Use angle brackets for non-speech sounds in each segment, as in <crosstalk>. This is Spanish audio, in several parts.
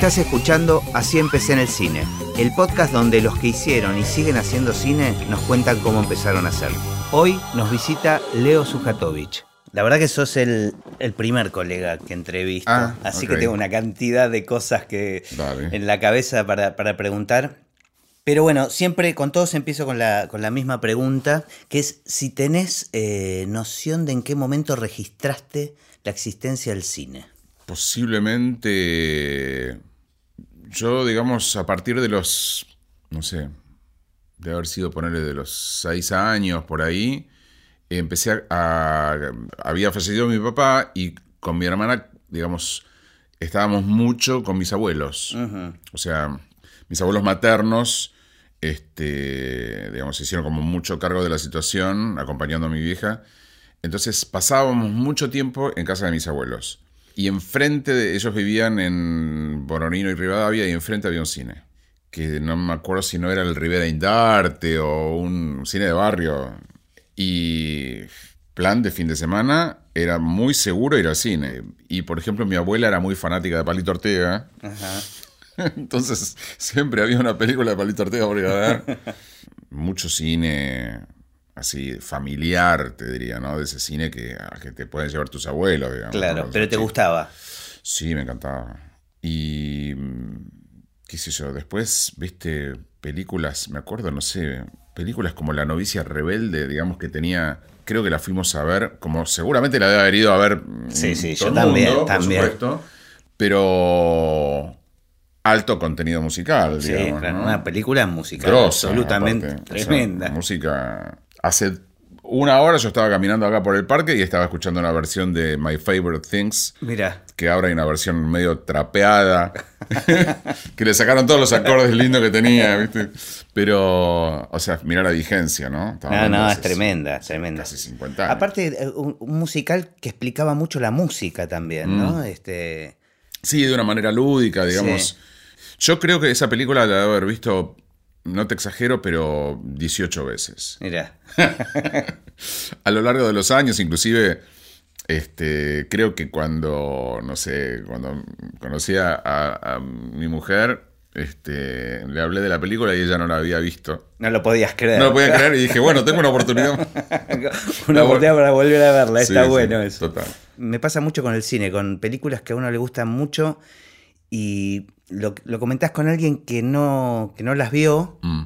Estás escuchando Así empecé en el cine, el podcast donde los que hicieron y siguen haciendo cine nos cuentan cómo empezaron a hacerlo. Hoy nos visita Leo Sujatovich. La verdad que sos el, el primer colega que entrevisto, Ah, así que tengo una cantidad de cosas que Dale. en la cabeza para, para preguntar. Pero bueno, siempre con todos empiezo con la, con la misma pregunta, que es si tenés eh, noción de en qué momento registraste la existencia del cine. Posiblemente, yo digamos, a partir de los, no sé, de haber sido ponerle de los seis años por ahí, empecé a, había fallecido mi papá y con mi hermana, digamos, estábamos mucho con mis abuelos. O sea, mis abuelos maternos, este, digamos, se hicieron como mucho cargo de la situación, acompañando a mi vieja. Entonces pasábamos mucho tiempo en casa de mis abuelos. Y enfrente de ellos vivían en Boronino y Rivadavia y enfrente había un cine. Que no me acuerdo si no era el Rivera Indarte o un cine de barrio. Y plan de fin de semana era muy seguro ir al cine. Y por ejemplo, mi abuela era muy fanática de Palito Ortega. <laughs> Entonces siempre había una película de Palito Ortega por ir a ver. <laughs> Mucho cine así familiar, te diría, ¿no? De ese cine que, que te pueden llevar tus abuelos, digamos. Claro, ¿no? pero te gustaba. Sí, me encantaba. Y mm, qué sé yo, después, viste, películas, me acuerdo, no sé, películas como La novicia rebelde, digamos que tenía, creo que la fuimos a ver, como seguramente la debe haber ido a ver. mm, Sí, sí, todo yo también, mundo, por también. supuesto, pero alto contenido musical, Sí, digamos, claro, ¿no? una película musical Grosa, absolutamente aparte. O sea, tremenda. música. Hace una hora yo estaba caminando acá por el parque y estaba escuchando una versión de My Favorite Things Mira, que ahora hay una versión medio trapeada, <laughs> que le sacaron todos los acordes lindos que tenía, ¿viste? Pero, o sea, mira la vigencia, ¿no? Estamos no, no, es tremenda, tremenda. Casi 50 años. Aparte, eh, un, musical que explicaba mucho la música también, Mm. ¿no? Este, Sí, de una manera lúdica, digamos. Sí. Yo creo que esa película la debo haber visto, no te exagero, pero 18 veces. mira, <laughs> a lo largo de los años, inclusive, este, creo que cuando, no sé, cuando conocí a, a- a mi mujer, este, le hablé de la película y ella no la había visto. no lo podías creer. No lo podía creer y dije, bueno, tengo una oportunidad. <laughs> una oportunidad para volver a verla, está Sí, sí, bueno eso. Total. Me pasa mucho con el cine, con películas que a uno le gustan mucho y lo, lo comentás con alguien que no, que no las vio, Mm,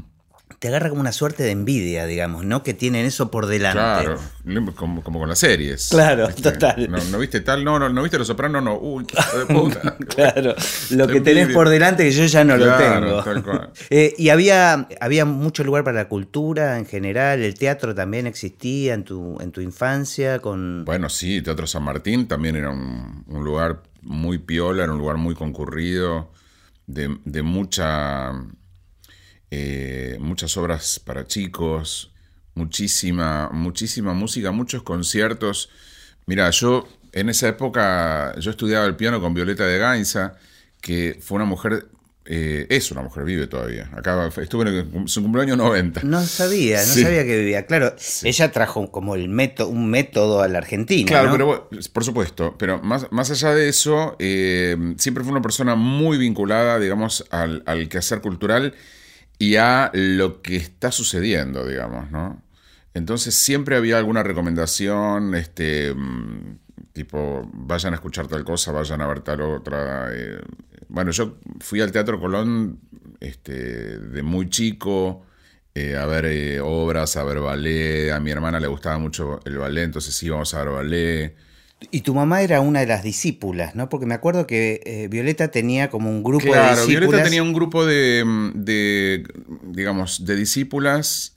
te agarra como una suerte de envidia, digamos, ¿no? Que tienen eso por delante. claro, como, como con las series. Claro, total. No, no viste tal? No, no, no viste Los Sopranos, no. Uy, qué de puta. <laughs> Claro, lo que tenés por delante que yo ya no Claro, lo tengo. tal cual. <laughs> Eh, y había, había mucho lugar para la cultura en general, el teatro también existía en tu, en tu infancia, con... Bueno, sí, Teatro San Martín también era un, un lugar muy piola, era un lugar muy concurrido, de, eh, muchas obras para chicos, muchísima, muchísima música, muchos conciertos. Mira, yo en esa época, yo estudiaba el piano con Violeta de Gainza, que fue una mujer, eh, es una mujer, vive todavía. Acá estuve en su cumpleaños 90. No sabía, no Sí. sabía que vivía. Claro, ella trajo como el método, un método a la Argentina. Claro, ¿no? pero por supuesto, pero más, más allá de eso, eh, siempre fue una persona muy vinculada, digamos, al, al quehacer cultural y a lo que está sucediendo, digamos, ¿no? Entonces siempre había alguna recomendación, este, mm, tipo, vayan a escuchar tal cosa, vayan a ver tal otra. eh. Bueno, yo fui al Teatro Colón este, de muy chico, eh, a ver eh, obras, a ver ballet. A mi hermana le gustaba mucho el ballet, entonces íbamos a ver ballet. Y tu mamá era una de las discípulas, ¿no? Porque me acuerdo que eh, Violeta tenía como un grupo de Claro, discípulas. Violeta tenía un grupo de, de, digamos, de discípulas.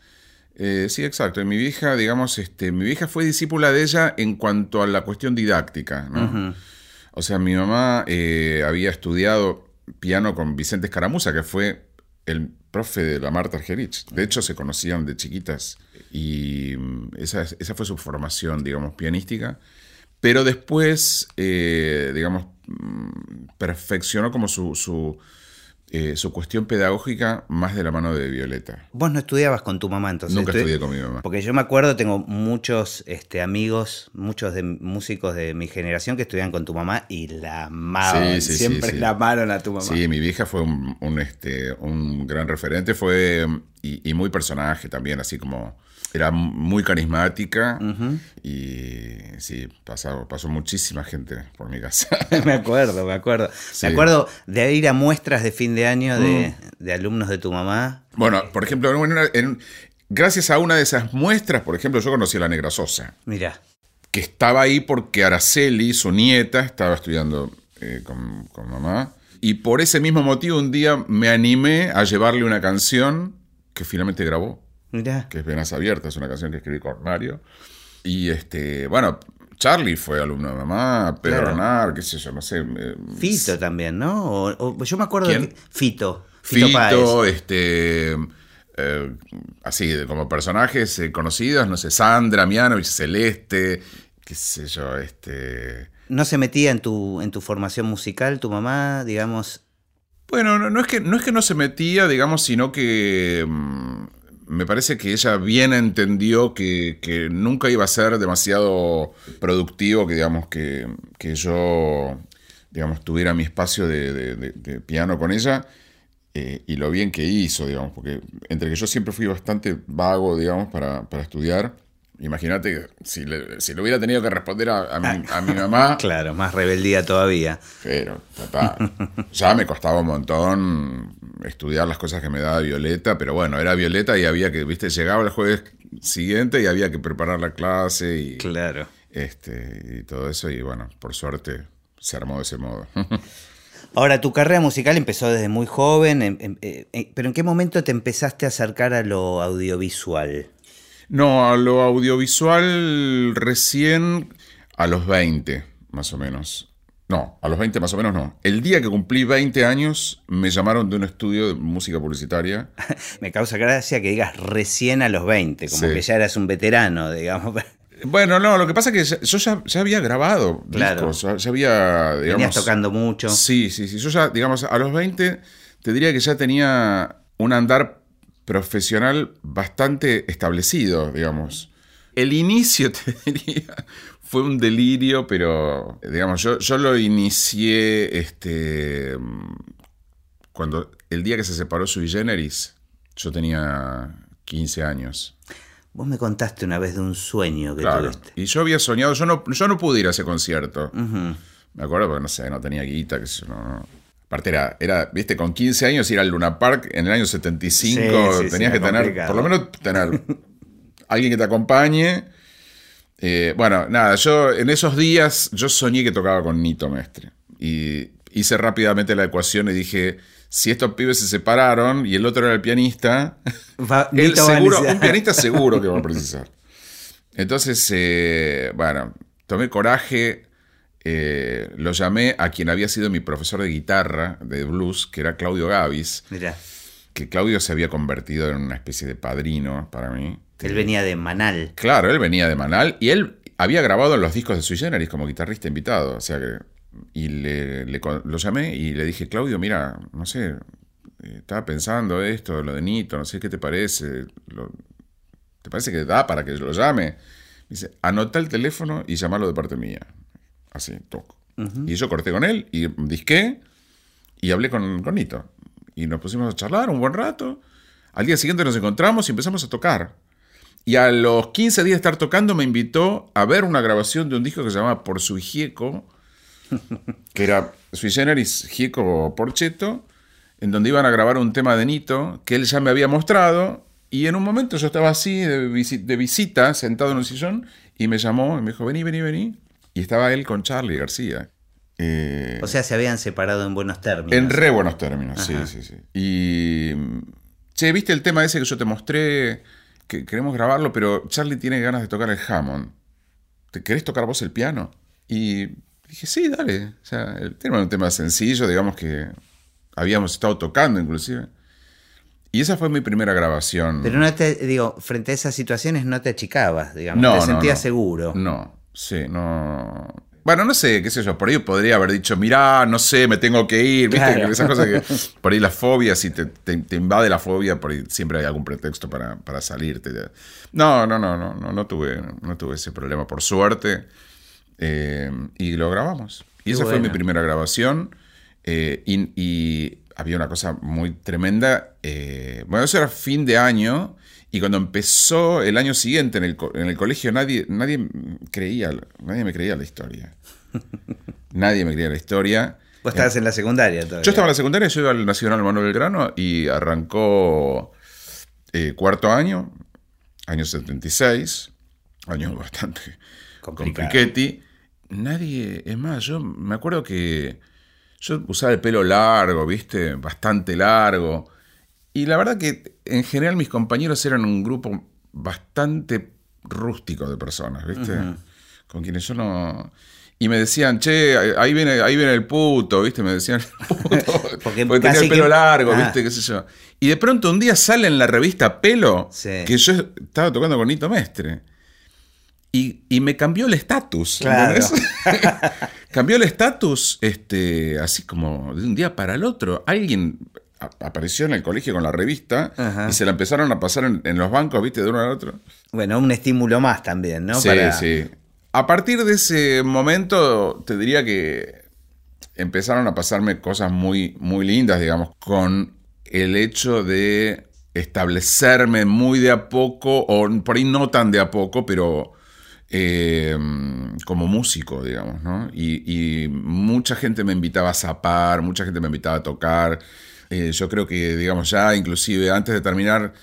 Sí, exacto. Y mi vieja, digamos, este, mi vieja fue discípula de ella en cuanto a la cuestión didáctica, ¿no? O sea, mi mamá eh, había estudiado piano con Vicente Escaramuza, que fue el profe de la Marta Argerich. De hecho, se conocían de chiquitas y mm, esa, esa fue su formación, digamos, pianística. Pero después, eh, digamos, mm, perfeccionó como su, su, eh, su cuestión pedagógica más de la mano de Violeta. Vos no estudiabas con tu mamá entonces. Nunca Estu- estudié con mi mamá. Porque yo me acuerdo, tengo muchos este, amigos, muchos de músicos de mi generación que estudian con tu mamá y la amaban. Sí, sí, sí, Siempre sí. la amaron a tu mamá. Sí, mi vieja fue un, un, este, un gran referente, fue y, y muy personaje también, así como era muy carismática y sí, pasó, pasó muchísima gente por mi casa. <laughs> me acuerdo, me acuerdo. Sí. Me acuerdo de ir a muestras de fin de año de, Mm. de alumnos de tu mamá. bueno, por ejemplo, en una- en- gracias a una de esas muestras, por ejemplo, yo conocí a la Negra Sosa, Mira, que estaba ahí porque Araceli, su nieta, estaba estudiando eh, con, con mamá. Y por ese mismo motivo, un día me animé a llevarle una canción que finalmente grabó. Que es Venas Abiertas, una canción que escribí con Mario. Y este, bueno, Charlie fue alumno de mamá, Pedro Claro. Nar, qué sé yo, no sé. eh, Fito también, ¿no? O- o- yo me acuerdo ¿Quién? de Fito. Fito, Fito, este. eh, así, como personajes eh, conocidos, no sé, Sandra, Mianovich, Celeste, qué sé yo, este. ¿No se metía en tu, en tu formación musical tu mamá, digamos? Bueno, no, no es que, no es que no se metía, digamos, sino que mm, me parece que ella bien entendió que, que nunca iba a ser demasiado productivo, que digamos, que, que yo, digamos, tuviera mi espacio de, piano con ella. eh, y lo bien que hizo, digamos, porque entre que yo siempre fui bastante vago, digamos, para, para estudiar. Imagínate si le, si le hubiera tenido que responder a, a mi, a mi mamá, <laughs> Claro, más rebeldía todavía. pero, total. Ya me costaba un montón estudiar las cosas que me daba Violeta, pero bueno, era Violeta y había que, viste, llegaba el jueves siguiente y había que preparar la clase y, Claro. este, y todo eso. Y bueno, por suerte se armó de ese modo. <laughs> Ahora, tu carrera musical empezó desde muy joven, em- em- eh, eh, pero ¿en qué momento te empezaste a acercar a lo audiovisual? No, a lo audiovisual recién a los 20, más o menos. No, a los 20 más o menos no. El día que cumplí 20 años me llamaron de un estudio de música publicitaria. <laughs> Me causa gracia que digas recién a los 20, como Sí. que ya eras un veterano, digamos. <laughs> Bueno, no, lo que pasa es que yo ya, ya había grabado Claro. discos, ya, ya había, digamos... Venías tocando mucho. Sí, sí, sí. Yo ya, digamos, a los 20 te diría que ya tenía un andar profesional bastante establecido, digamos. El inicio, <laughs> te diría, fue un delirio, pero, digamos, yo, yo lo inicié este, cuando el día que se separó Sui Generis, yo tenía 15 años. Vos me contaste una vez de un sueño que Claro. tuviste. Y yo había soñado, yo no, yo no pude ir a ese concierto. Me acuerdo porque no sé, no tenía guita, que no, no. Aparte era, era, viste, con 15 años ir al Luna Park en el año 75, Sí, sí, tenías sí, que tener, complicado. por lo menos tener alguien que te acompañe. Eh, bueno, nada, yo en esos días yo soñé que tocaba con Nito Mestre. Y hice rápidamente la ecuación y dije, si estos pibes se separaron y el otro era el pianista, Va- <laughs> él seguro, un pianista seguro que va a <laughs> precisar. Entonces, eh, bueno, tomé coraje, eh, lo llamé a quien había sido mi profesor de guitarra, de blues, que era Claudio Gavis, Mirá, que Claudio se había convertido en una especie de padrino para mí. él venía de Manal. Claro, él venía de Manal y él había grabado los discos de Sui Generis como guitarrista invitado. O sea que. Y le, lo llamé y le dije, Claudio, mira, no sé, eh, estaba pensando esto, lo de Nito, no sé qué te parece. Lo- ¿Te parece que da para que lo llame? Dice, anota el teléfono y llamalo de parte mía. Así, toco. Y yo corté con él y disqué y hablé con, con Nito. Y nos pusimos a charlar un buen rato. Al día siguiente nos encontramos y empezamos a tocar. Y a los 15 días de estar tocando me invitó a ver una grabación de un disco que se llamaba Por su Gieco, <laughs> que era Sui Generis Gieco Porcheto, en donde iban a grabar un tema de Nito que él ya me había mostrado. Y en un momento yo estaba así de visita, sentado en un sillón, y me llamó y me dijo, vení, vení, vení. Y estaba él con Charlie García. Eh, O sea, se habían separado en buenos términos. en re buenos términos, sí, Ajá. sí, sí. Y. mm, Che, ¿viste el tema ese que yo te mostré? Que queremos grabarlo, pero Charlie tiene ganas de tocar el Hammond. ¿Te querés tocar vos el piano? Y dije, sí, dale. O sea, el tema era un tema sencillo, digamos que habíamos estado tocando inclusive. Y esa fue mi primera grabación. Pero no te, digo, frente a esas situaciones no te achicabas, digamos. No, te no, sentías no. seguro. No, sí, no. Bueno, no sé, qué sé yo, por ahí podría haber dicho, mirá, no sé, me tengo que ir, ¿viste? Claro. Esas cosas que <laughs> por ahí las fobias, si te, te- te invade la fobia, por ahí siempre hay algún pretexto para, para salirte. No, no, no, no, no, no tuve, no tuve ese problema, por suerte. Eh, y lo grabamos. Y Qué esa fue mi primera grabación. eh, y, y había una cosa muy tremenda. eh, bueno, eso era fin de año. Y cuando empezó el año siguiente en el, en el colegio, nadie, nadie creía, nadie me creía la historia. <laughs> nadie me creía la historia. Vos estabas en la secundaria todavía. Yo estaba en la secundaria, yo iba al Nacional Manuel Belgrano y arrancó eh, cuarto año, año 76, año bastante Complicado. compliquetti. Nadie, es más, yo me acuerdo que yo usaba el pelo largo, viste, bastante largo. Y la verdad que en general mis compañeros eran un grupo bastante rústico de personas, viste, con quienes yo no... Y me decían, che, ahí viene, ahí viene el puto, ¿viste? Me decían <laughs> el puto. <laughs> Porque Porque, tenía el pelo que- largo, Ah. ¿viste? ¿Qué sé yo? Y de pronto un día sale en la revista Pelo Sí. que yo estaba tocando con Nito Mestre. Y, y me cambió el estatus. Claro. <laughs> cambió el estatus, este, así como de un día para el otro. Alguien apareció en el colegio con la revista Ajá. y se la empezaron a pasar en, en los bancos, ¿viste? De uno al otro. Bueno, un estímulo más también, ¿no? Sí, Para- sí. A partir de ese momento, te diría que empezaron a pasarme cosas muy, muy lindas, digamos, con el hecho de establecerme muy de a poco, o por ahí no tan de a poco, pero eh, como músico, digamos, ¿no? Y, y mucha gente me invitaba a zapar, mucha gente me invitaba a tocar. Eh, yo creo que, digamos, ya inclusive antes de terminar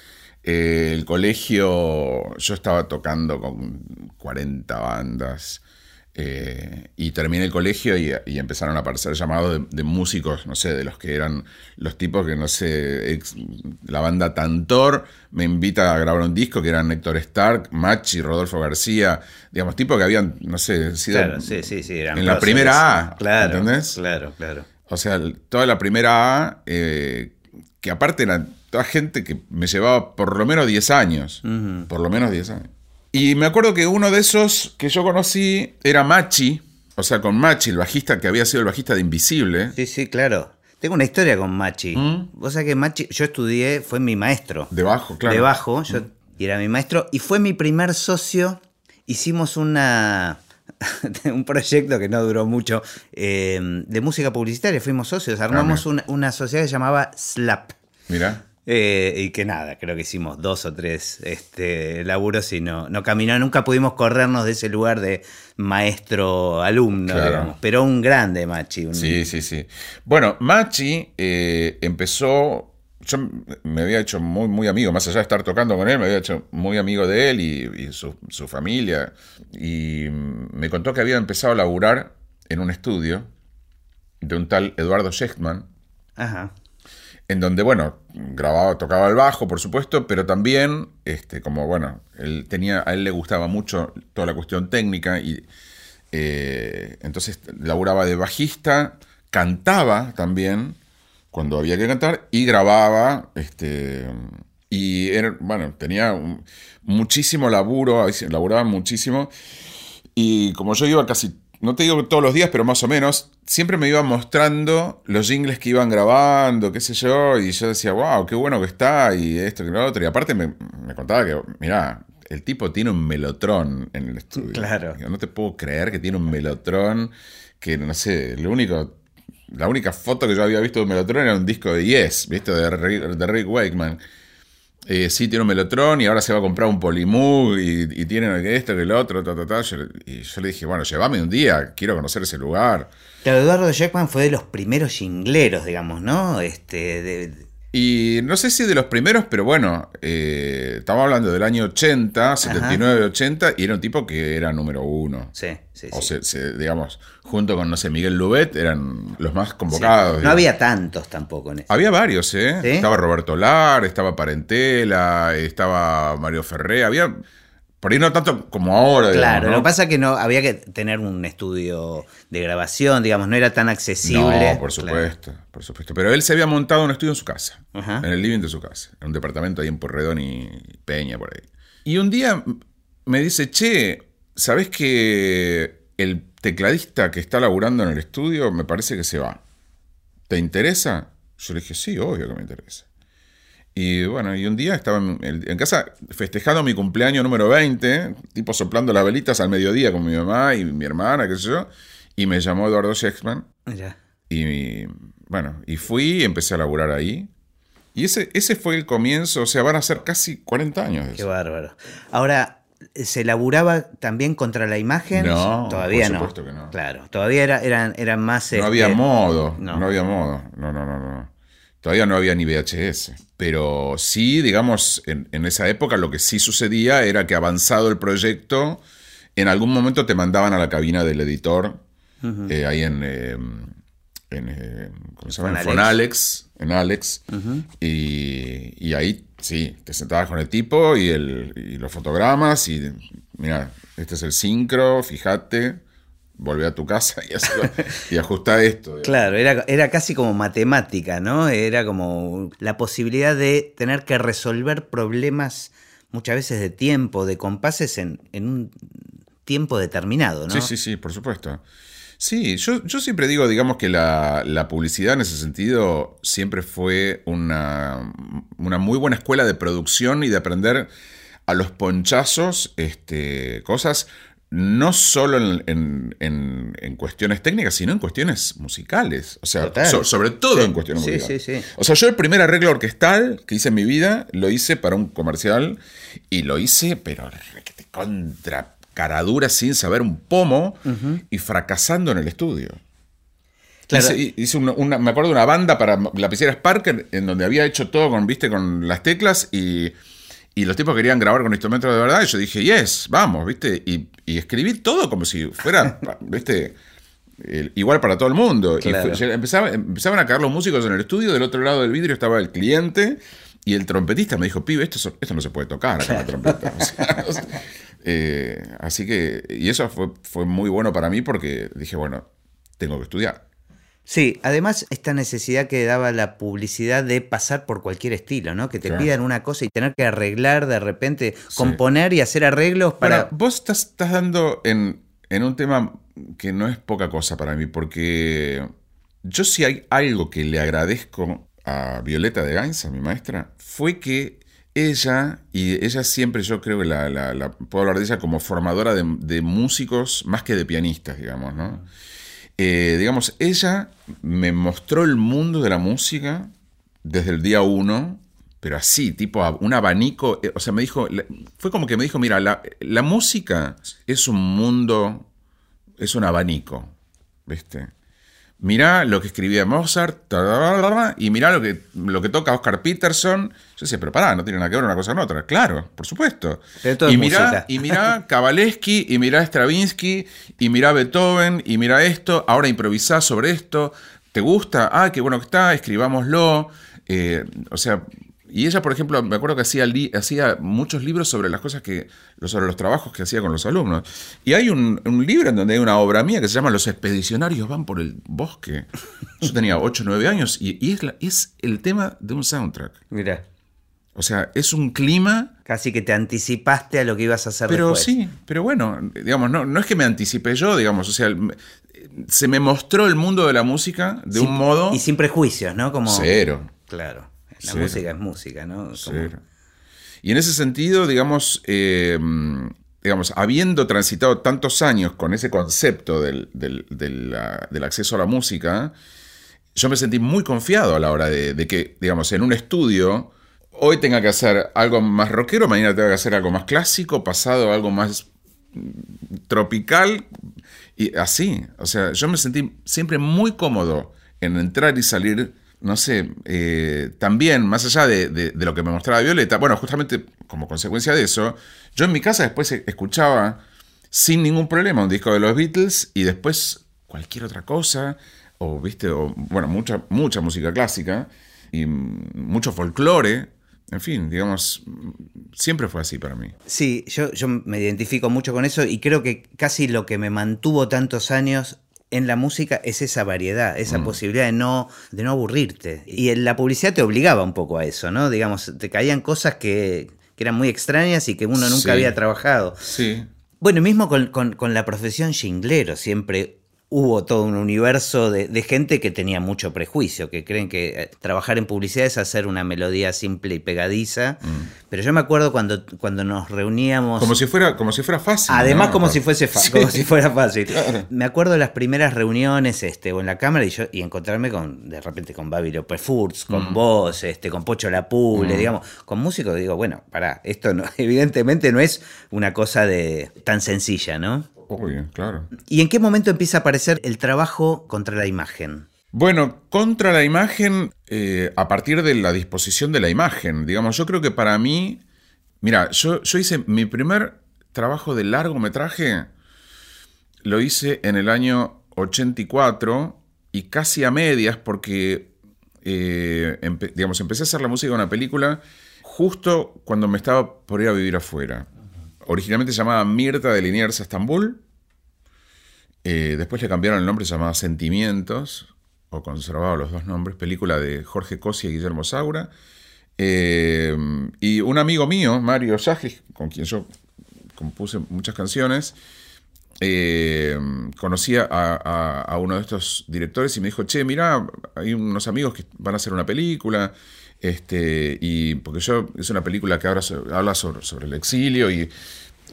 eh, el colegio, yo estaba tocando con 40 bandas. eh, y terminé el colegio y, y empezaron a aparecer llamados de, de músicos, no sé, de los que eran los tipos que, no sé, ex- la banda Tantor me invita a grabar un disco que eran Héctor Stark, Machi, Rodolfo García, digamos, tipos que habían, no sé, sido Claro, sí, sí, sí. eran en la primera A, Claro, ¿entendés? Claro, claro. O sea, toda la primera A, eh, que aparte era toda gente que me llevaba por lo menos 10 años. Por lo menos 10 años. Y me acuerdo que uno de esos que yo conocí era Machi, o sea, con Machi, el bajista que había sido el bajista de Invisible. Sí, sí, claro. Tengo una historia con Machi. ¿Mm? Vos sabés que Machi, yo estudié, fue mi maestro. De bajo, claro. De bajo, yo, y era mi maestro, y fue mi primer socio. Hicimos una <laughs> un proyecto que no duró mucho eh, de música publicitaria, fuimos socios, armamos mira. una, una sociedad que se llamaba Slap. Mira. Eh, y que nada, creo que hicimos dos o tres este, laburos y no, no caminó. Nunca pudimos corrernos de ese lugar de maestro-alumno, Claro. digamos. Pero un grande Machi. un- Sí, sí, sí. Bueno, Machi eh, empezó. Yo me había hecho muy, muy amigo, más allá de estar tocando con él, me había hecho muy amigo de él y, y su, su familia. Y me contó que había empezado a laburar en un estudio de un tal Eduardo Schechtman, Ajá. en donde, bueno, grababa, tocaba el bajo, por supuesto, pero también, este, como, bueno, él tenía, a él le gustaba mucho toda la cuestión técnica y eh, entonces laburaba de bajista, cantaba también cuando había que cantar y grababa, este, y era, bueno, tenía un- muchísimo laburo, laburaba muchísimo y como yo iba casi, no te digo todos los días, pero más o menos, siempre me iba mostrando los jingles que iban grabando, qué sé yo, y yo decía, wow, qué bueno que está, y esto, que lo otro. Y aparte me, me contaba que, mirá, el tipo tiene un melotrón en el estudio. Claro. Digo, No te puedo creer que tiene un melotrón, que no sé, lo único... La única foto que yo había visto de un melotrón era un disco de Yes, ¿viste? De Rick, de Rick Wakeman. Eh, sí, tiene un Melotrón y ahora se va a comprar un Polimug y, y tiene esto, que lo otro, ta, ta, ta. Y yo le dije, bueno, llévame un día, quiero conocer ese lugar. Claro, Eduardo Jackman fue de los primeros jingleros, digamos, ¿no? Este, de- Y no sé si de los primeros, pero bueno, eh, estamos hablando del año 80, 79, 80, y era un tipo que era número uno. sí, sí, O sí. se- se- digamos, junto con, no sé, Miguel Lubet, eran los más Sí. convocados. No había tantos tampoco en eso. Había varios, ¿eh? ¿Sí? Estaba Roberto Lar, estaba Parentela, estaba Mario Ferré, había. Por ahí no tanto como ahora, digamos, Claro, ¿no? lo que pasa es que no había que tener un estudio de grabación, digamos, no era tan accesible. No, por Claro. supuesto, por supuesto. Pero él se había montado un estudio en su casa, Ajá. en el living de su casa, en un departamento ahí en Porredón y Peña, por ahí. Y un día me dice, che, ¿sabés que el tecladista que está laburando en el estudio me parece que se va. ¿Te interesa? Yo le dije, sí, obvio que me interesa. Y bueno, y un día estaba en, casa festejando mi cumpleaños número 20, tipo soplando las velitas al mediodía con mi mamá y mi hermana, qué sé yo, y me llamó Eduardo Shexman. Y bueno, y fui y empecé a laburar ahí. Y ese, ese fue el comienzo, o sea, van a ser casi 40 años. Qué bárbaro. Ahora, ¿se laburaba también contra la imagen? No, todavía por supuesto que no. Claro, todavía era, eran, eran más... No había este, modo, no. no había modo, no, no, no, no. Todavía no había ni VHS. Pero sí, digamos, en, esa época lo que sí sucedía era que avanzado el proyecto, en algún momento te mandaban a la cabina del editor, eh, ahí en, eh, en, eh, ¿cómo se llama? en Fonalex, en Alex, y, ahí sí, te sentabas con el tipo y, el, y los fotogramas y mira, este es el sincro, fíjate, volvé a tu casa y, <laughs> y ajusta esto. Claro, era, era casi como matemática, ¿no? Era como la posibilidad de tener que resolver problemas muchas veces de tiempo, de compases en, un tiempo determinado, ¿no? Sí, sí, sí, por supuesto. Sí, yo, yo siempre digo, digamos, que la, la, publicidad en ese sentido siempre fue una, una muy buena escuela de producción y de aprender a los ponchazos este, cosas no solo en, cuestiones técnicas, sino en cuestiones musicales. O sea, sobre todo en cuestiones musicales. O sea, yo el primer arreglo orquestal que hice en mi vida lo hice para un comercial y lo hice, pero contra caradura sin saber un pomo y fracasando en el estudio. Hice, una, me acuerdo de una banda para la piscina Sparker en donde había hecho todo con, viste, con las teclas y y los tipos querían grabar con instrumentos de verdad. Y yo dije, yes, vamos, ¿viste? Y, escribí todo como si fuera, <laughs> ¿viste? igual para todo el mundo. Y empezaban a caer los músicos en el estudio. Del otro lado del vidrio estaba el cliente. Y el trompetista me dijo, pibe, esto, esto no se puede tocar acá la trompeta. <laughs> Eh, así que, y eso fue, fue muy bueno para mí porque dije, bueno, tengo que estudiar. Sí, además esta necesidad que daba la publicidad de pasar por cualquier estilo, ¿no? Que te pidan una cosa y tener que arreglar de repente, componer y hacer arreglos para... vos estás, estás dando en, en, un tema que no es poca cosa para mí, porque yo sí hay algo que le agradezco a Violeta de Gainza, mi maestra, fue que ella, y ella siempre yo creo que la, la, puedo hablar de ella como formadora de, de músicos más que de pianistas, digamos, ¿no? Eh, digamos, ella me mostró el mundo de la música desde el día uno, pero así, tipo un abanico, eh, o sea, me dijo, fue como que me dijo, mira, la, la música es un mundo, es un abanico, ¿viste? Mirá lo que escribía Mozart, y mirá lo que, lo que toca Oscar Peterson. Yo decía, pero pará, no tiene nada que ver una cosa con otra. Claro, por supuesto. y, mirá, <laughs> y mirá Kabalevsky, y mirá Stravinsky, y mirá Beethoven, y mirá esto, ahora improvisá sobre esto. ¿Te gusta? Ah, qué bueno que está, escribámoslo. Eh, o sea, y ella, por ejemplo, me acuerdo que hacía, hacía muchos libros sobre las cosas que, sobre los trabajos que hacía con los alumnos. Y hay un, libro en donde hay una obra mía que se llama Los expedicionarios van por el bosque. Yo tenía 8 o 9 años y, es, es el tema de un soundtrack. Mira. O sea, es un clima. Casi que te anticipaste a lo que ibas a hacer pero sí, pero bueno, digamos, no, no es que me anticipé yo, digamos, o sea, se me mostró el mundo de la música de un modo. Y sin prejuicios, ¿no? Como, Cero. Claro. La música es música, ¿no? Y en ese sentido, digamos, eh, digamos, habiendo transitado tantos años con ese concepto del, acceso a la música, yo me sentí muy confiado a la hora de, que, digamos, en un estudio, hoy tenga que hacer algo más rockero, mañana tenga que hacer algo más clásico, pasado algo más tropical, y así. O sea, yo me sentí siempre muy cómodo en entrar y salir no sé, eh, también, más allá de, lo que me mostraba Violeta, bueno, justamente como consecuencia de eso, yo en mi casa después escuchaba sin ningún problema un disco de los Beatles y después cualquier otra cosa, o viste, o, bueno, mucha, mucha música clásica y mucho folclore. En fin, digamos, siempre fue así para mí. Sí, yo, yo me identifico mucho con eso y creo que casi lo que me mantuvo tantos años en la música es esa variedad, esa mm. posibilidad de no, de no aburrirte. Y en la publicidad te obligaba un poco a eso, ¿no? Digamos, te caían cosas que, eran muy extrañas y que uno nunca había trabajado. Sí. Bueno, mismo con, con, con la profesión jinglero, siempre hubo todo un universo de, de, gente que tenía mucho prejuicio, que creen que eh, trabajar en publicidad es hacer una melodía simple y pegadiza. Mm. Pero yo me acuerdo cuando, cuando nos reuníamos. Como si fuera, como si fuera fácil. Además, ¿no? como, si fuese sí. como si fuera fácil. Claro. Me acuerdo de las primeras reuniones este, o en la cámara y yo y encontrarme con, de repente con Babi López Furz, con mm. vos, este, con Pocho Lapule, mm. digamos, con músicos, digo, bueno, pará, esto no, <laughs> evidentemente no es una cosa de tan sencilla, ¿no? Obvio, claro. ¿Y en qué momento empieza a aparecer el trabajo contra la imagen? Bueno, contra la imagen, eh, a partir de la disposición de la imagen, digamos, yo creo que para mí, mira, yo, yo hice mi primer trabajo de largometraje, lo hice en el año 84 y casi a medias porque, eh, empe digamos, empecé a hacer la música de una película justo cuando me estaba por ir a vivir afuera originalmente se llamaba Mirta de Liniers Estambul. Eh, después le cambiaron el nombre, se llamaba Sentimientos, o conservaba los dos nombres, película de Jorge Cosi y Guillermo Saura. Eh, y un amigo mío, Mario Yagis, con quien yo compuse muchas canciones, eh, conocía a, a, a, uno de estos directores y me dijo, che, mira, hay unos amigos que van a hacer una película. Este, y porque yo, es una película que habla sobre, sobre el exilio y,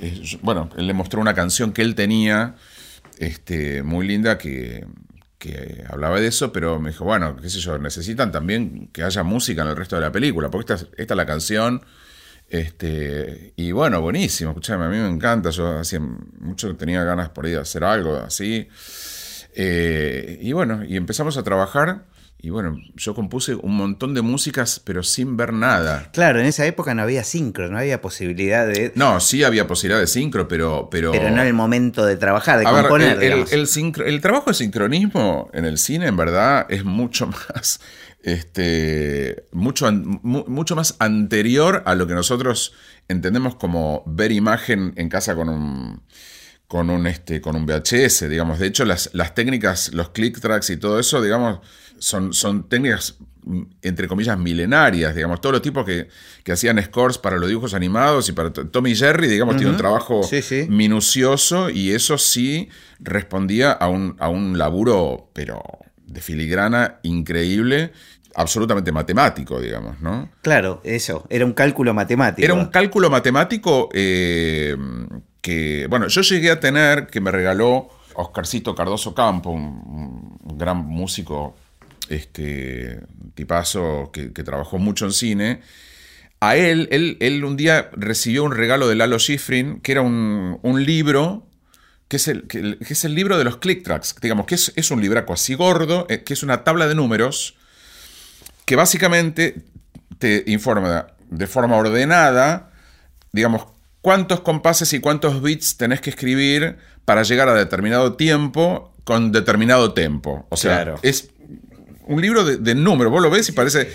eh, bueno, él le mostró una canción que él tenía, este, muy linda, que, hablaba de eso, pero me dijo, bueno, qué sé yo, necesitan también que haya música en el resto de la película, porque esta, esta es la canción. Este, y bueno, buenísimo, escuchame, a mí me encanta, yo hacía mucho tenía ganas por ahí de hacer algo así. Eh, y bueno, y empezamos a trabajar y bueno, yo compuse un montón de músicas, pero sin ver nada. Claro, en esa época no había sincro, no había posibilidad de. No, sí había posibilidad de sincro, pero. Pero, pero no en el momento de trabajar, de A componer. Ver, el, el, el, sincro, el, trabajo de sincronismo en el cine, en verdad, es mucho <laughs> más. Este, mucho, mucho más anterior a lo que nosotros entendemos como ver imagen en casa con un con un, este, con un VHS, digamos. De hecho, las, las técnicas, los click tracks y todo eso, digamos, son, son técnicas, entre comillas, milenarias, digamos. Todos los tipos que, que hacían scores para los dibujos animados y para Tommy Jerry, digamos, uh -huh. tiene un trabajo sí, sí. minucioso y eso sí respondía a un, a un laburo, pero de filigrana increíble absolutamente matemático, digamos, ¿no? Claro, eso, era un cálculo matemático. Era un cálculo matemático eh, que, bueno, yo llegué a tener, que me regaló Oscarcito Cardoso Campo, un, gran músico, este tipazo que, que, trabajó mucho en cine. A él, él, él un día recibió un regalo de Lalo Schifrin, que era un, un libro que es, el, que, es el libro de los click tracks, digamos, que es, es un libraco así gordo, eh, que es una tabla de números, que básicamente te informa de forma ordenada, digamos, cuántos compases y cuántos bits tenés que escribir para llegar a determinado tiempo con determinado tempo. O sea, claro. es un libro de, de números. Vos lo ves y parece.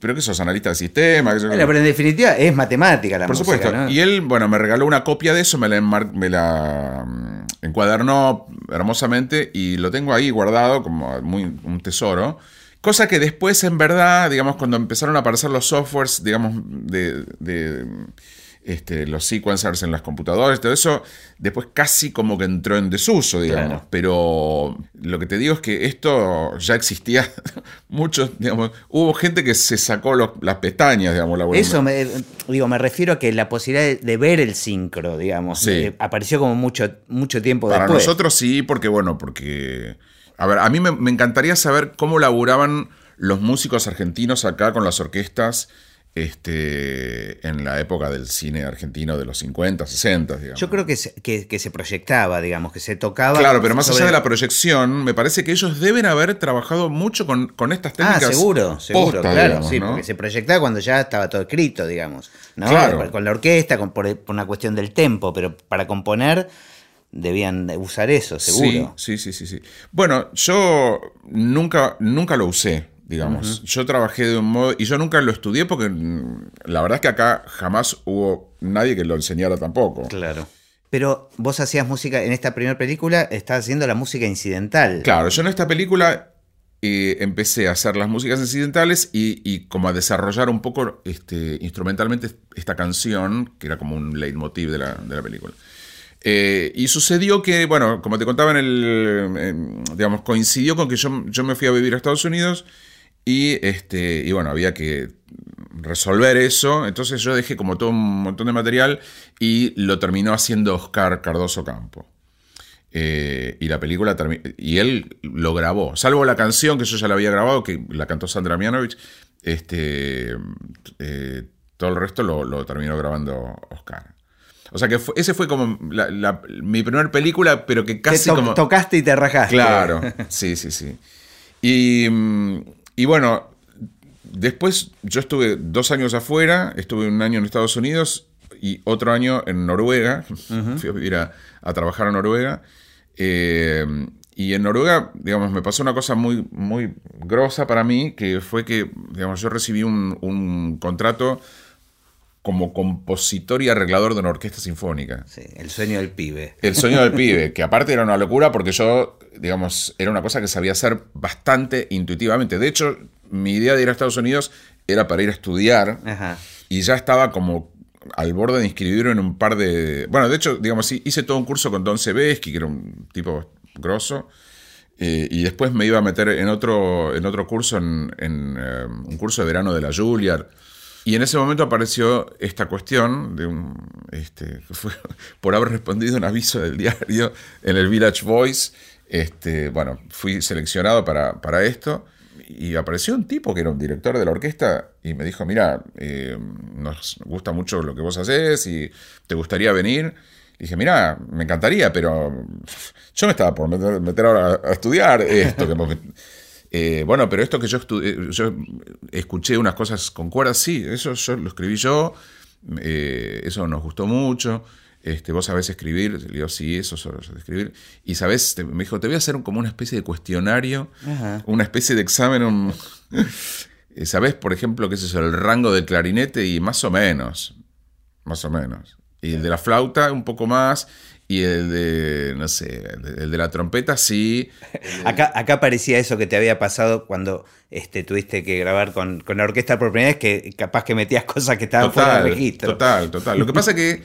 Pero que sos analista de sistema. Que bueno, pero en definitiva es matemática la Por música, supuesto. ¿no? Y él, bueno, me regaló una copia de eso, me la, me la mm, encuadernó hermosamente y lo tengo ahí guardado como muy, un tesoro. Cosa que después, en verdad, digamos, cuando empezaron a aparecer los softwares, digamos, de, de este, los sequencers en las computadoras, todo eso, después casi como que entró en desuso, digamos. Claro. Pero lo que te digo es que esto ya existía <laughs> mucho, digamos, hubo gente que se sacó los, las pestañas, digamos, la Eso, me, digo, me refiero a que la posibilidad de, de ver el sincro, digamos, sí. eh, apareció como mucho, mucho tiempo Para después. Para nosotros sí, porque bueno, porque... A ver, a mí me, me encantaría saber cómo laburaban los músicos argentinos acá con las orquestas este, en la época del cine argentino de los 50, 60, digamos. Yo creo que se, que, que se proyectaba, digamos, que se tocaba. Claro, pero más sobre... allá de la proyección, me parece que ellos deben haber trabajado mucho con, con estas técnicas. Ah, seguro, seguro, posta, claro, digamos, sí, ¿no? porque se proyectaba cuando ya estaba todo escrito, digamos. ¿no? Claro. Con la orquesta, con, por, por una cuestión del tempo, pero para componer debían usar eso, seguro. Sí, sí, sí, sí. sí. Bueno, yo nunca, nunca lo usé digamos. Uh -huh. Yo trabajé de un modo, y yo nunca lo estudié porque mm, la verdad es que acá jamás hubo nadie que lo enseñara tampoco. Claro. Pero vos hacías música, en esta primera película estás haciendo la música incidental. Claro, yo en esta película eh, empecé a hacer las músicas incidentales y, y, como a desarrollar un poco este, instrumentalmente esta canción, que era como un leitmotiv de la, de la película. Eh, y sucedió que, bueno, como te contaba en el, digamos, coincidió con que yo, yo, me fui a vivir a Estados Unidos y, este, y bueno, había que resolver eso. Entonces yo dejé como todo un montón de material y lo terminó haciendo Oscar Cardoso Campo. Eh, y la película y él lo grabó, salvo la canción que yo ya la había grabado, que la cantó Sandra Mianovich, este, eh, todo el resto lo, terminó grabando Oscar. O sea que ese fue como mi primera película, pero que casi como... Tocaste y te rajaste. Claro, sí, sí, sí. Y, y bueno, después yo estuve dos años afuera, estuve un año en Estados Unidos y otro año en Noruega. Fui a vivir a, trabajar a Noruega. Eh, y en Noruega, digamos, me pasó una cosa muy, muy grosa para mí, que fue que, digamos, yo recibí un, contrato como compositor y arreglador de una orquesta sinfónica. Sí, el sueño del pibe. El sueño del pibe, que aparte era una locura porque yo, digamos, era una cosa que sabía hacer bastante intuitivamente. De hecho, mi idea de ir a Estados Unidos era para ir a estudiar y ya estaba como al borde de inscribirme en un par de... Bueno, de hecho, digamos, hice todo un curso con Don Sebesky, que era un tipo grosso, eh, y después me iba a meter en otro, en otro curso, en, eh, un curso de verano de la Juilliard. Y en ese momento apareció esta cuestión de un, este, <laughs> fue por haber respondido un aviso del diario en el Village Voice. Este, bueno, fui seleccionado para, para esto y apareció un tipo que era un director de la orquesta y me dijo, mira, eh, nos gusta mucho lo que vos haces y te gustaría venir. Y dije, mira, me encantaría, pero yo me estaba por meter, ahora a estudiar esto. <laughs> Eh, bueno, pero esto que yo, estudié, yo escuché unas cosas con cuerdas, sí, eso yo lo escribí yo, eh, eso nos gustó mucho. Este, vos sabés escribir, le digo, sí, eso solo sé escribir. Y sabés, me dijo, te voy a hacer como una especie de cuestionario, una especie de examen, un, <laughs> ¿sabés, por ejemplo, qué es eso, el rango del clarinete? Y más o menos, más o menos. Y el de la flauta un poco más, y el de, no sé, el de la trompeta sí. Acá, acá parecía eso que te había pasado cuando este, tuviste que grabar con, con la orquesta por primera vez, que capaz que metías cosas que estaban fuera de registro. Total, total. Lo que pasa es que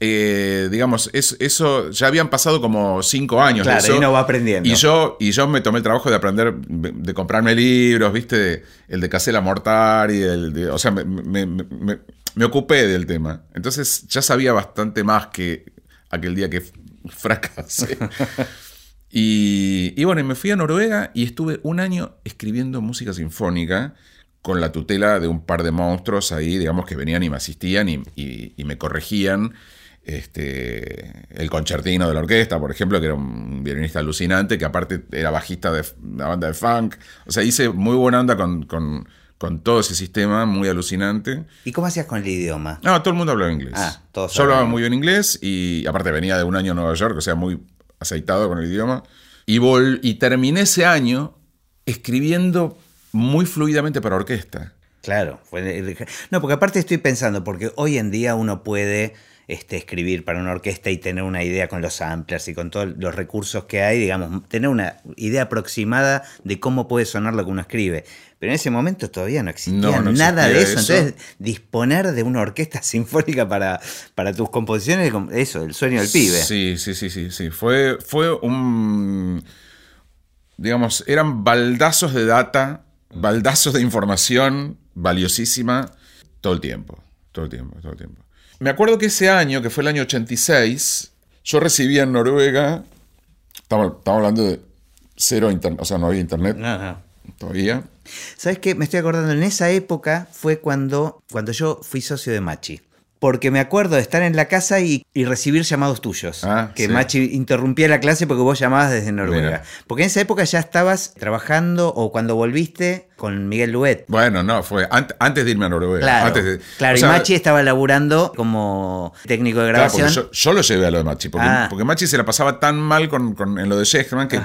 eh, digamos, eso ya habían pasado como cinco años. Claro, y no va aprendiendo. Y yo, y yo me tomé el trabajo de aprender, de comprarme libros, ¿viste? El de Casella Mortari, el de, o sea, me, ocupé del tema. Entonces ya sabía bastante más que aquel día que <laughs> fracasé. <laughs> y, y bueno, me fui a Noruega y estuve un año escribiendo música sinfónica con la tutela de un par de monstruos ahí, digamos, que venían y me asistían y, y me corregían este, el concertino de la orquesta, por ejemplo, que era un violinista alucinante, que aparte era bajista de la banda de funk. O sea, hice muy buena onda con, todo ese sistema, muy alucinante. ¿Y cómo hacías con el idioma? No, todo el mundo hablaba inglés. Ah, todos Yo hablaba muy bien inglés y aparte venía de un año en Nueva York, o sea, muy aceitado con el idioma. Y, y terminé ese año escribiendo muy fluidamente para orquesta. Claro. No, porque aparte estoy pensando, porque hoy en día uno puede este, escribir para una orquesta y tener una idea con los samplers y con todos los recursos que hay, digamos, tener una idea aproximada de cómo puede sonar lo que uno escribe. Pero en ese momento todavía no existía nada de eso. Entonces, disponer de una orquesta <laughs> sinfónica para, para tus composiciones, eso, el sueño del pibe. Sí, sí, sí, sí, sí. Fue, fue un. Digamos, eran baldazos de data, baldazos de información valiosísima todo el tiempo. Todo el tiempo, todo el tiempo. Me acuerdo que ese año, que fue el año 86, yo recibía en Noruega, estamos, hablando de cero internet, o sea, no había internet todavía. ¿Sabes qué? Me estoy acordando, en esa época fue cuando, cuando yo fui socio de Machi porque me acuerdo de estar en la casa y, recibir llamados tuyos. Ah, que Machi interrumpía la clase porque vos llamabas desde Noruega. Porque en esa época ya estabas trabajando o cuando volviste con Miguel Luet. Bueno, no, fue antes de irme a Noruega. Claro, claro y Machi estaba laburando como técnico de grabación. yo, lo llevé a lo de Machi, porque, ah. Machi se la pasaba tan mal con, en lo de Shechman que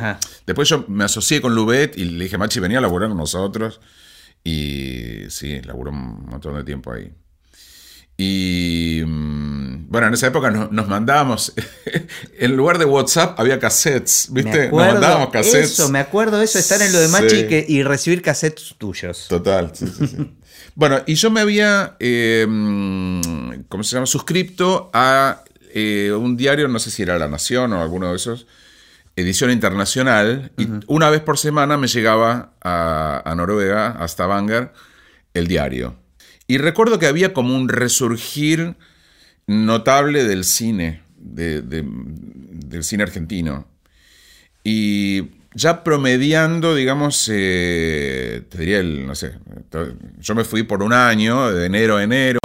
después yo me asocié con Luet y le dije, Machi, venía a laburar con nosotros. Y sí, laburó un montón de tiempo ahí. Y mm, bueno, en esa época nos, mandábamos, <laughs> en lugar de WhatsApp había cassettes, ¿viste? nos mandábamos cassettes. Eso, me acuerdo de eso, estar en lo de Machi y recibir cassettes tuyos. Total, sí, sí, sí. <laughs> bueno, y yo me había, eh, ¿cómo se llama? Suscripto a eh, un diario, no sé si era La Nación o alguno de esos, edición internacional, y una vez por semana me llegaba a, Noruega, a Stavanger, el diario. Y recuerdo que había como un resurgir notable del cine, del cine argentino. Y ya promediando, digamos, eh, te diría el, no sé, yo me fui por un año, de enero a enero,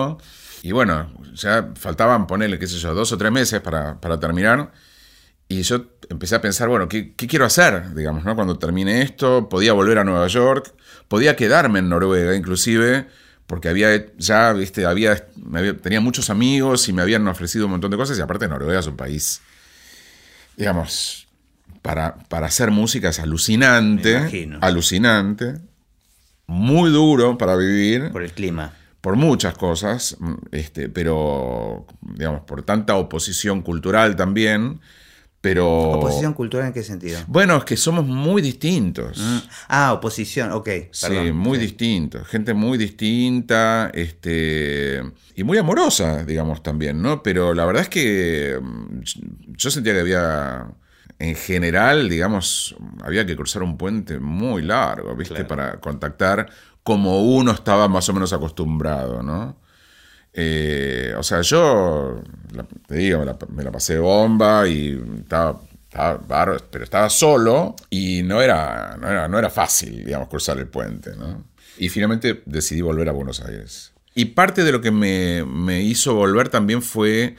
y bueno, ya faltaban ponerle, qué sé yo, dos o tres meses para, terminar. Y yo empecé a pensar, bueno, ¿qué, quiero hacer? Digamos, ¿no? Cuando termine esto, podía volver a Nueva York, podía quedarme en Noruega inclusive, porque había ya, viste, había, tenía muchos amigos y me habían ofrecido un montón de cosas, y aparte Noruega es un país, digamos, para, para hacer música es alucinante, alucinante, muy duro para vivir. Por el clima por muchas cosas, este, pero, digamos, por tanta oposición cultural también, pero... ¿Oposición cultural en qué sentido? Bueno, es que somos muy distintos. Mm. Ah, oposición, ok. sí, muy distintos. Gente muy distinta, este, y muy amorosa, digamos, también, ¿no? Pero la verdad es que mm, yo sentía que había en general, digamos, había que cruzar un puente muy largo, ¿viste? Para contactar como uno estaba más o menos acostumbrado, ¿no? Eh, o sea, yo, te digo, me la, pasé bomba y estaba, pero estaba solo y no era, no era, no era fácil, digamos, cruzar el puente, ¿no? Y finalmente decidí volver a Buenos Aires. Y parte de lo que me, me hizo volver también fue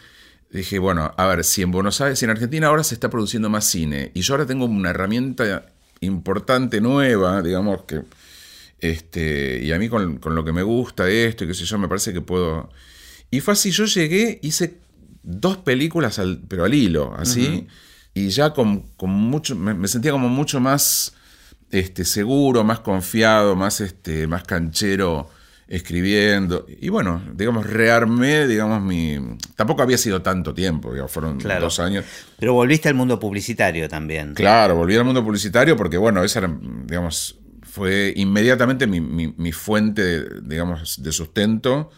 dije, bueno, a ver, si en Buenos Aires, si en Argentina ahora se está produciendo más cine y yo ahora tengo una herramienta importante, nueva, digamos, que este, y a mí con, lo que me gusta esto y qué sé yo, me parece que puedo... Y fue así, yo llegué, hice dos películas, al, pero al hilo, así, y ya con, mucho, me, sentía como mucho más este, seguro, más confiado, más, este, más canchero escribiendo. Y bueno, digamos, rearmé, digamos, mi... Tampoco había sido tanto tiempo, digamos, fueron dos años. Pero volviste al mundo publicitario también. Claro, volví al mundo publicitario porque, bueno, esa era, digamos, fue inmediatamente mi, fuente, digamos, de sustento.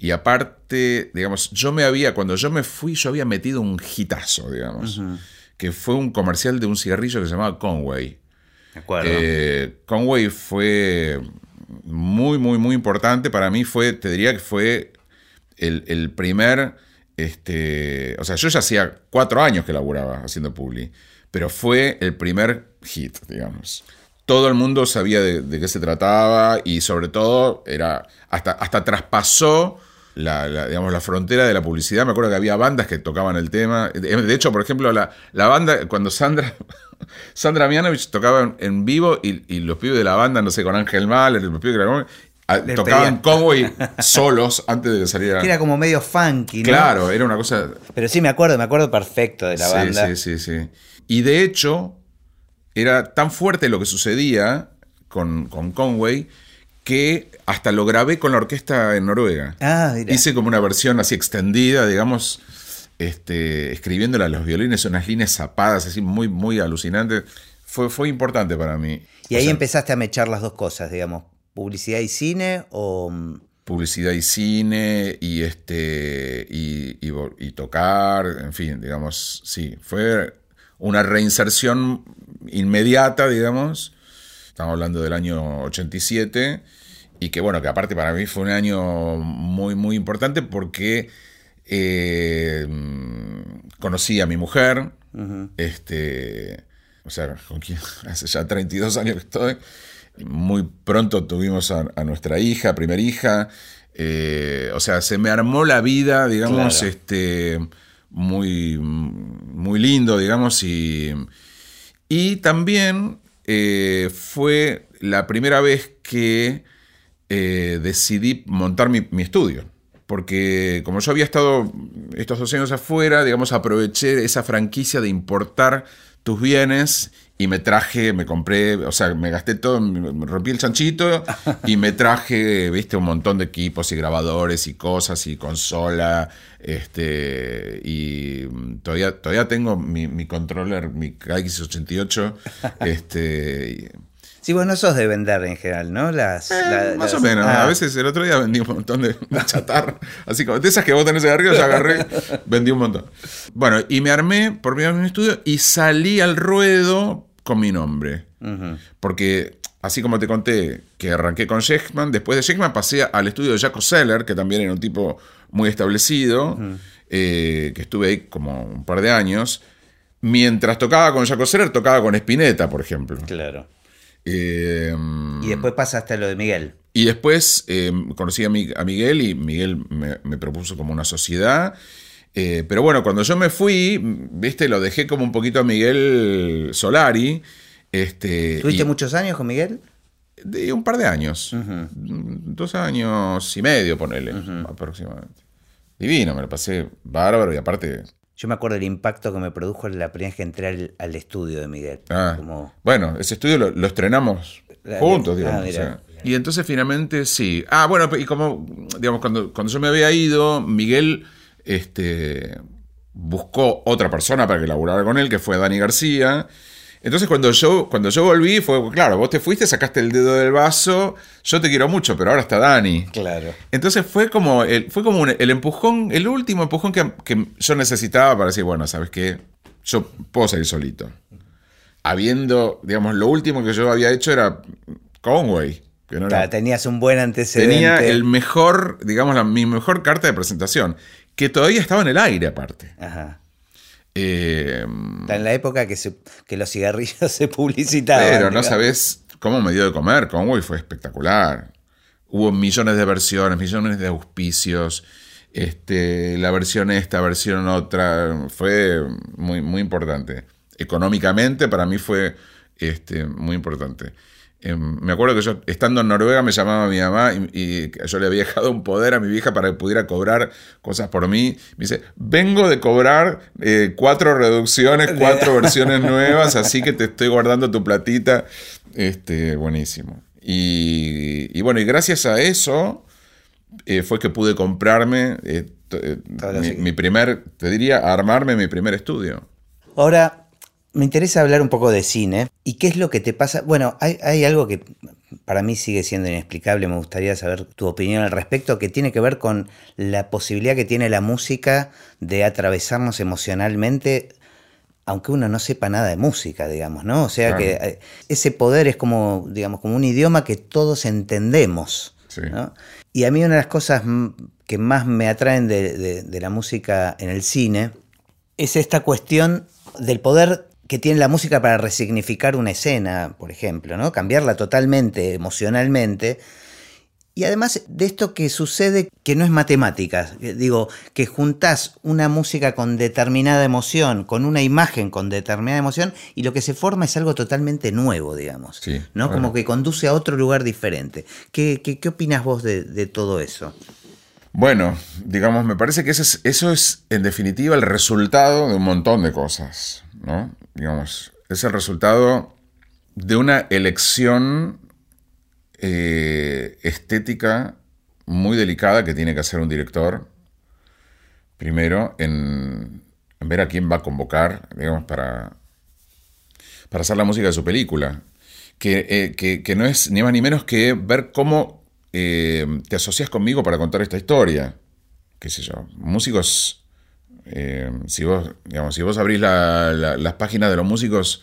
Y aparte, digamos, yo me había, cuando yo me fui, yo había metido un hitazo, digamos, que fue un comercial de un cigarrillo que se llamaba Conway. De acuerdo. Eh, Conway fue muy, muy, muy importante. Para mí fue, te diría que fue el, primer, este, o sea, yo ya hacía cuatro años que laburaba haciendo Publi, pero fue el primer hit, digamos todo el mundo sabía de, qué se trataba y sobre todo era hasta, hasta traspasó la, digamos, la frontera de la publicidad. Me acuerdo que había bandas que tocaban el tema. De hecho, por ejemplo, la, la banda, cuando Sandra, <laughs> Sandra Mianovich tocaba en vivo y, los pibes de la banda, no sé, con Ángel Mal, los pibes que ah, tocaban Conway <laughs> solos antes de salir a... Era como medio funky, ¿no? Claro, era una cosa... Pero sí, me acuerdo, me acuerdo perfecto de la banda. Sí, sí, sí. Y de hecho, era tan fuerte lo que sucedía con, con Conway que hasta lo grabé con la orquesta en Noruega. Ah, Hice como una versión así extendida, digamos, este, escribiéndola a los violines, unas líneas zapadas, así muy, muy alucinantes. Fue, fue importante para mí. Y ahí empezaste a mechar las dos cosas, digamos, publicidad y cine o... Mm? Publicidad y cine y, este, y, y tocar, en fin, digamos, sí, fue una reinserción inmediata, digamos. Estamos hablando del año 87. Y que bueno, que aparte para mí fue un año muy, muy importante porque eh, conocí a mi mujer. Este. O sea, con quien <laughs> hace ya 32 años que estoy. Muy pronto tuvimos a, nuestra hija, primera hija. Eh, o sea, se me armó la vida, digamos, este muy, muy lindo, digamos, y, y también eh, fue la primera vez que eh, decidí montar mi, mi, estudio. Porque como yo había estado estos dos años afuera, digamos, aproveché esa franquicia de importar tus bienes y me traje, me compré, o sea, me gasté todo, me rompí el chanchito y me traje, viste, un montón de equipos y grabadores y cosas y consola, este, y todavía, todavía tengo mi, controller, mi KX88, este, Sí, vos no sos de vender en general, ¿no? Las, Eh, la- más las- o menos. ah, A veces el otro día vendí un montón de, de chatarra. Así como de esas que vos tenés ahí arriba, yo agarré, vendí un montón. Bueno, y me armé por primera vez en un estudio y salí al ruedo con mi nombre. Porque, así como te conté que arranqué con Sheckman, después de Sheckman pasé al estudio de Jaco Seller, que también era un tipo muy establecido, eh, que estuve ahí como un par de años. Mientras tocaba con Jaco Seller, tocaba con Spinetta, por ejemplo. Claro. Eh, Y después pasaste a lo de Miguel. y después eh, conocí a, Mi- a Miguel y Miguel me, me propuso como una sociedad. Eh, pero bueno, cuando yo me fui, viste, lo dejé como un poquito a Miguel Solari. Este, ¿Tuviste y- muchos años con Miguel? de un par de años. Dos años y medio, ponele, aproximadamente. Divino, me lo pasé bárbaro y aparte. Yo me acuerdo del impacto que me produjo la primera vez que entré al, al estudio de Miguel. ah, Como, Bueno, ese estudio lo, lo estrenamos Ah, juntos, ah, digamos. o sea. Y entonces finalmente sí. Ah, bueno, y como, digamos, cuando, cuando yo me había ido, Miguel este, buscó otra persona para que laburara con él, que fue Dani García. Entonces cuando yo, cuando yo volví, fue, claro, vos te fuiste, sacaste el dedo del vaso, yo te quiero mucho, pero ahora está Dani. claro. Entonces fue como el, fue como un- el empujón, el último empujón que, que yo necesitaba para decir, bueno, ¿sabes qué? Yo puedo salir solito. Habiendo, digamos, lo último que yo había hecho era Conway. No Claro, tenías un buen antecedente. tenía el mejor, digamos, la, mi mejor carta de presentación, que todavía estaba en el aire aparte. Ajá. Eh, Está en la época que, se- que los cigarrillos <laughs> se publicitaban. Pero no sabes cómo me dio de comer. Conway fue espectacular. Hubo millones de versiones, millones de auspicios. Este, la versión esta, versión otra. Fue muy, muy importante. Económicamente, para mí fue este, muy importante. Eh, me acuerdo que yo, estando en Noruega, me llamaba mi mamá y, y yo le había dejado un poder a mi vieja para que pudiera cobrar cosas por mí. Me dice: Vengo de cobrar eh, cuatro reducciones, cuatro <laughs> versiones nuevas, así que te estoy guardando tu platita. Este, buenísimo. Y, y bueno, y gracias a eso eh, fue que pude comprarme eh, mi primer, te diría, armarme mi primer estudio. Ahora, me interesa hablar un poco de cine. ¿Y qué es lo que te pasa? Bueno, hay, hay algo que para mí sigue siendo inexplicable. Me gustaría saber tu opinión al respecto, que tiene que ver con la posibilidad que tiene la música de atravesarnos emocionalmente, aunque uno no sepa nada de música, digamos, ¿no? O sea Claro. que eh, ese poder es como, digamos, como un idioma que todos entendemos. Sí. ¿no? Y a mí una de las cosas que más me atraen de, de- de la música en el cine es esta cuestión del poder que tiene la música para resignificar una escena, por ejemplo, ¿no? Cambiarla totalmente, emocionalmente. Y además de esto que sucede que no es matemática, digo, que juntás una música con determinada emoción, con una imagen con determinada emoción, y lo que se forma es algo totalmente nuevo, digamos. Sí, ¿no? Como que conduce a otro lugar diferente. ¿Qué, qué, qué opinas vos de, de todo eso? Bueno, digamos, me parece que eso es, eso es, en definitiva, el resultado de un montón de cosas, ¿no? Digamos, es el resultado de una elección eh, estética muy delicada que tiene que hacer un director, primero, en, ver a quién va a convocar, digamos, para, para hacer la música de su película. Que, eh, que no es ni más ni menos que ver cómo eh, te asocias conmigo para contar esta historia. Qué sé yo, músicos, eh, si, vos, digamos, si vos abrís la- la- las páginas de los músicos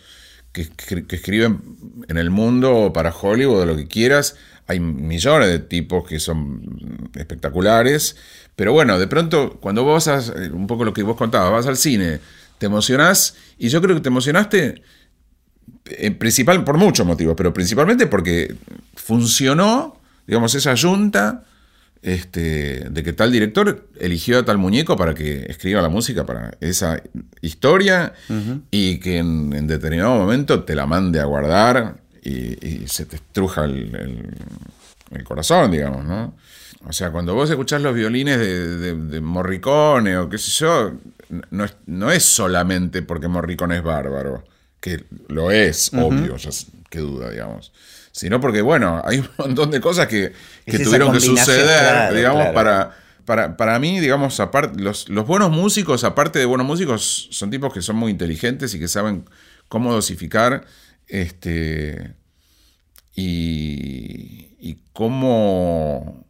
que, escri- que escriben en el mundo para Hollywood o lo que quieras, hay millones de tipos que son espectaculares, pero bueno, de pronto cuando vos a- un poco lo que vos contabas, vas al cine, te emocionás y yo creo que te emocionaste en principal por muchos motivos, pero principalmente porque funcionó, digamos, esa junta este, de que tal director eligió a tal muñeco para que escriba la música para esa historia y que en, en determinado momento te la mande a guardar y, y se te estruja el, el- el corazón, digamos, ¿no? O sea, cuando vos escuchás los violines de, de- de Morricone o qué sé yo, no es, no es solamente porque Morricone es bárbaro, que lo es, obvio, ya qué duda, digamos. Sino porque, bueno, <laughs> hay un montón de cosas que, tuvieron que suceder, claro, digamos, claro. para, para, para mí, digamos, aparte, los, los buenos músicos, aparte de buenos músicos, son tipos que son muy inteligentes y que saben cómo dosificar este, y, y cómo,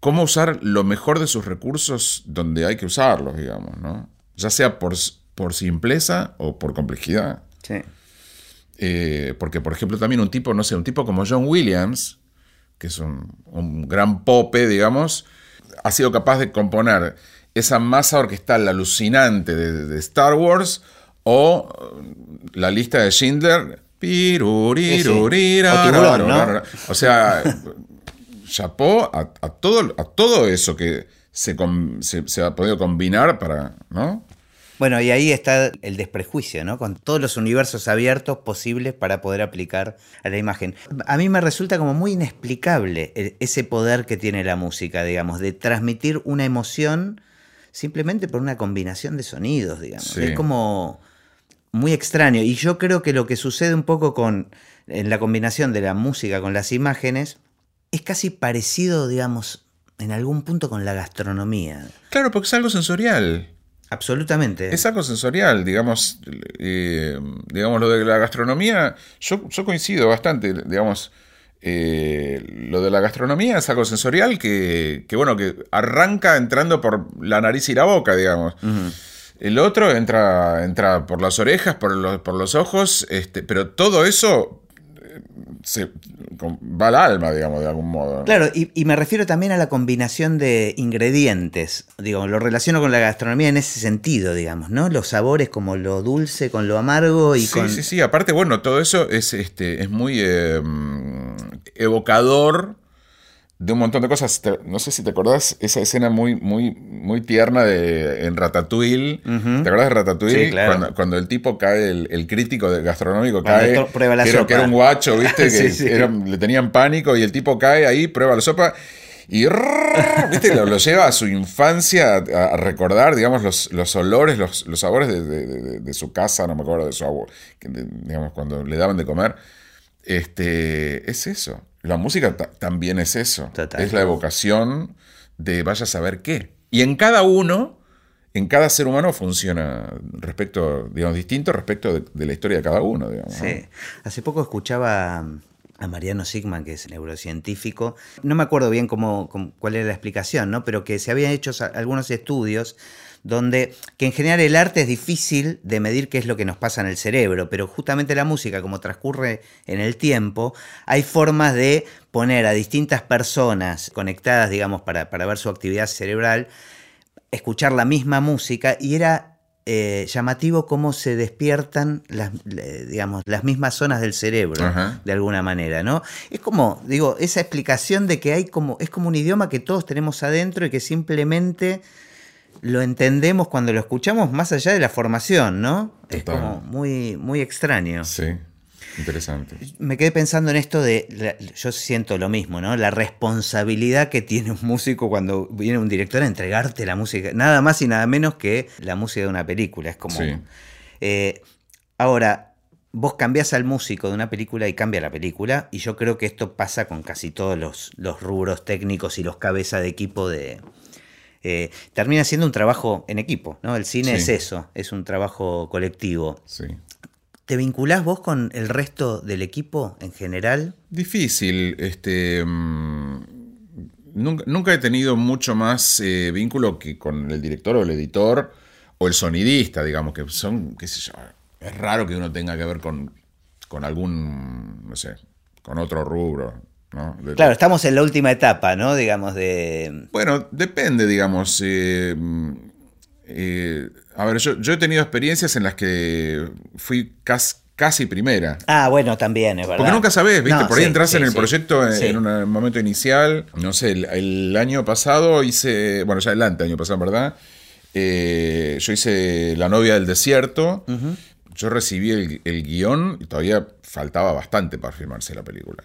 cómo usar lo mejor de sus recursos donde hay que usarlos, digamos, ¿no? Ya sea por, por simpleza o por complejidad. Sí. Eh, porque, por ejemplo, también un tipo, no sé, un tipo como John Williams, que es un, un gran pope, digamos, ha sido capaz de componer esa masa orquestal alucinante de, de Star Wars o la lista de Schindler. pirurirurira, O sea, <laughs> chapó a, a todo, a todo eso que se, se- se ha podido combinar para, ¿no? Bueno, y ahí está el desprejuicio, ¿no? Con todos los universos abiertos posibles para poder aplicar a la imagen. A mí me resulta como muy inexplicable ese poder que tiene la música, digamos, de transmitir una emoción simplemente por una combinación de sonidos, digamos. Sí. Es como muy extraño. Y yo creo que lo que sucede un poco con en la combinación de la música con las imágenes es casi parecido, digamos, en algún punto con la gastronomía. Claro, porque es algo sensorial. Absolutamente. Es algo sensorial, digamos, eh, digamos lo de la gastronomía, yo, yo coincido bastante, digamos, eh, lo de la gastronomía es algo sensorial que, que, bueno, que arranca entrando por la nariz y la boca, digamos. El otro entra, entra por las orejas, por los, por los ojos, este, pero todo eso se, va al alma, digamos, de algún modo. ¿no? Claro, y, y me refiero también a la combinación de ingredientes. Digo, lo relaciono con la gastronomía en ese sentido, digamos, ¿no? Los sabores como lo dulce con lo amargo y sí, con. sí, sí. Aparte, bueno, todo eso es, este, es muy eh, evocador de un montón de cosas. No sé si te acordás esa escena muy, muy, muy tierna de, en Ratatouille. Ujú. ¿Te acordás de Ratatouille? Sí, claro. cuando, cuando el tipo cae, el, el crítico de gastronómico Cuando cae. prueba la que, era, sopa. que era un guacho, ¿viste? <laughs> Que Sí, era- le tenían pánico y el tipo cae ahí, prueba la sopa. Y <laughs> ¿viste? Lo, lo lleva a su infancia a, a recordar, digamos, los, los olores, los, los sabores de, de- de- de su casa, no me acuerdo de su abuelo, digamos, cuando le daban de comer. Este, es eso. La música ta- también es eso. Total. Es la evocación de vaya a saber qué. Y en cada uno, en cada ser humano funciona respecto, digamos, distinto respecto de, de la historia de cada uno, digamos. Sí. Hace poco escuchaba a Mariano Sigman, que es neurocientífico. No me acuerdo bien cómo, cómo- cuál era la explicación, ¿no? Pero que se habían hecho algunos estudios donde que en general el arte es difícil de medir qué es lo que nos pasa en el cerebro, pero justamente la música, como transcurre en el tiempo, hay formas de poner a distintas personas conectadas, digamos, para, para ver su actividad cerebral, escuchar la misma música y era eh, llamativo cómo se despiertan las, digamos, las mismas zonas del cerebro, Ajá. de alguna manera, ¿no? Es como, digo, esa explicación de que hay como, es como un idioma que todos tenemos adentro y que simplemente lo entendemos cuando lo escuchamos más allá de la formación, ¿no? Es como muy, muy extraño. Sí, interesante. Me quedé pensando en esto de, la- yo siento lo mismo, ¿no? La responsabilidad que tiene un músico cuando viene un director a entregarte la música, nada más y nada menos que la música de una película. Es como... Sí. Eh, ahora, vos cambiás al músico de una película y cambia la película, y yo creo que esto pasa con casi todos los, los rubros técnicos y los cabezas de equipo de... eh, termina siendo un trabajo en equipo, ¿no? El cine Sí. es eso, es un trabajo colectivo. Sí. ¿Te vinculás vos con el resto del equipo en general? Difícil, este. mm, nunca, nunca he tenido mucho más eh, vínculo que con el director o el editor o el sonidista, digamos, que son, qué sé yo. Es raro que uno tenga que ver con, con algún, no sé, con otro rubro, ¿no? De- Claro, estamos en la última etapa, ¿no? Digamos, de... Bueno, depende, digamos. eh, eh, a ver, yo, yo he tenido experiencias en las que fui cas- casi primera. Ah, bueno, también, es verdad. Porque nunca sabés, ¿viste? No, Por ahí sí, entras sí, en el sí. proyecto en, Sí. en un momento inicial. No sé, el, el año pasado hice. Bueno, ya el año pasado, verdad. eh, yo hice La novia del desierto. Yo recibí el, el guion y todavía faltaba bastante para filmarse la película.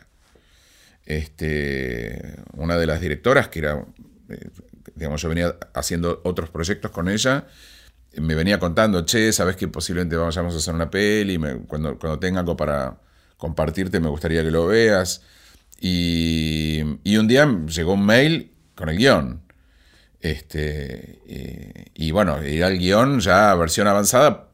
Este, una de las directoras, que era. eh, digamos, yo venía haciendo otros proyectos con ella me venía contando, che, sabes que posiblemente vayamos a hacer una peli, me- cuando, cuando tenga algo para compartirte me gustaría que lo veas. Y, y un día llegó un mail con el guion. Este, y, y bueno, era el guion ya versión avanzada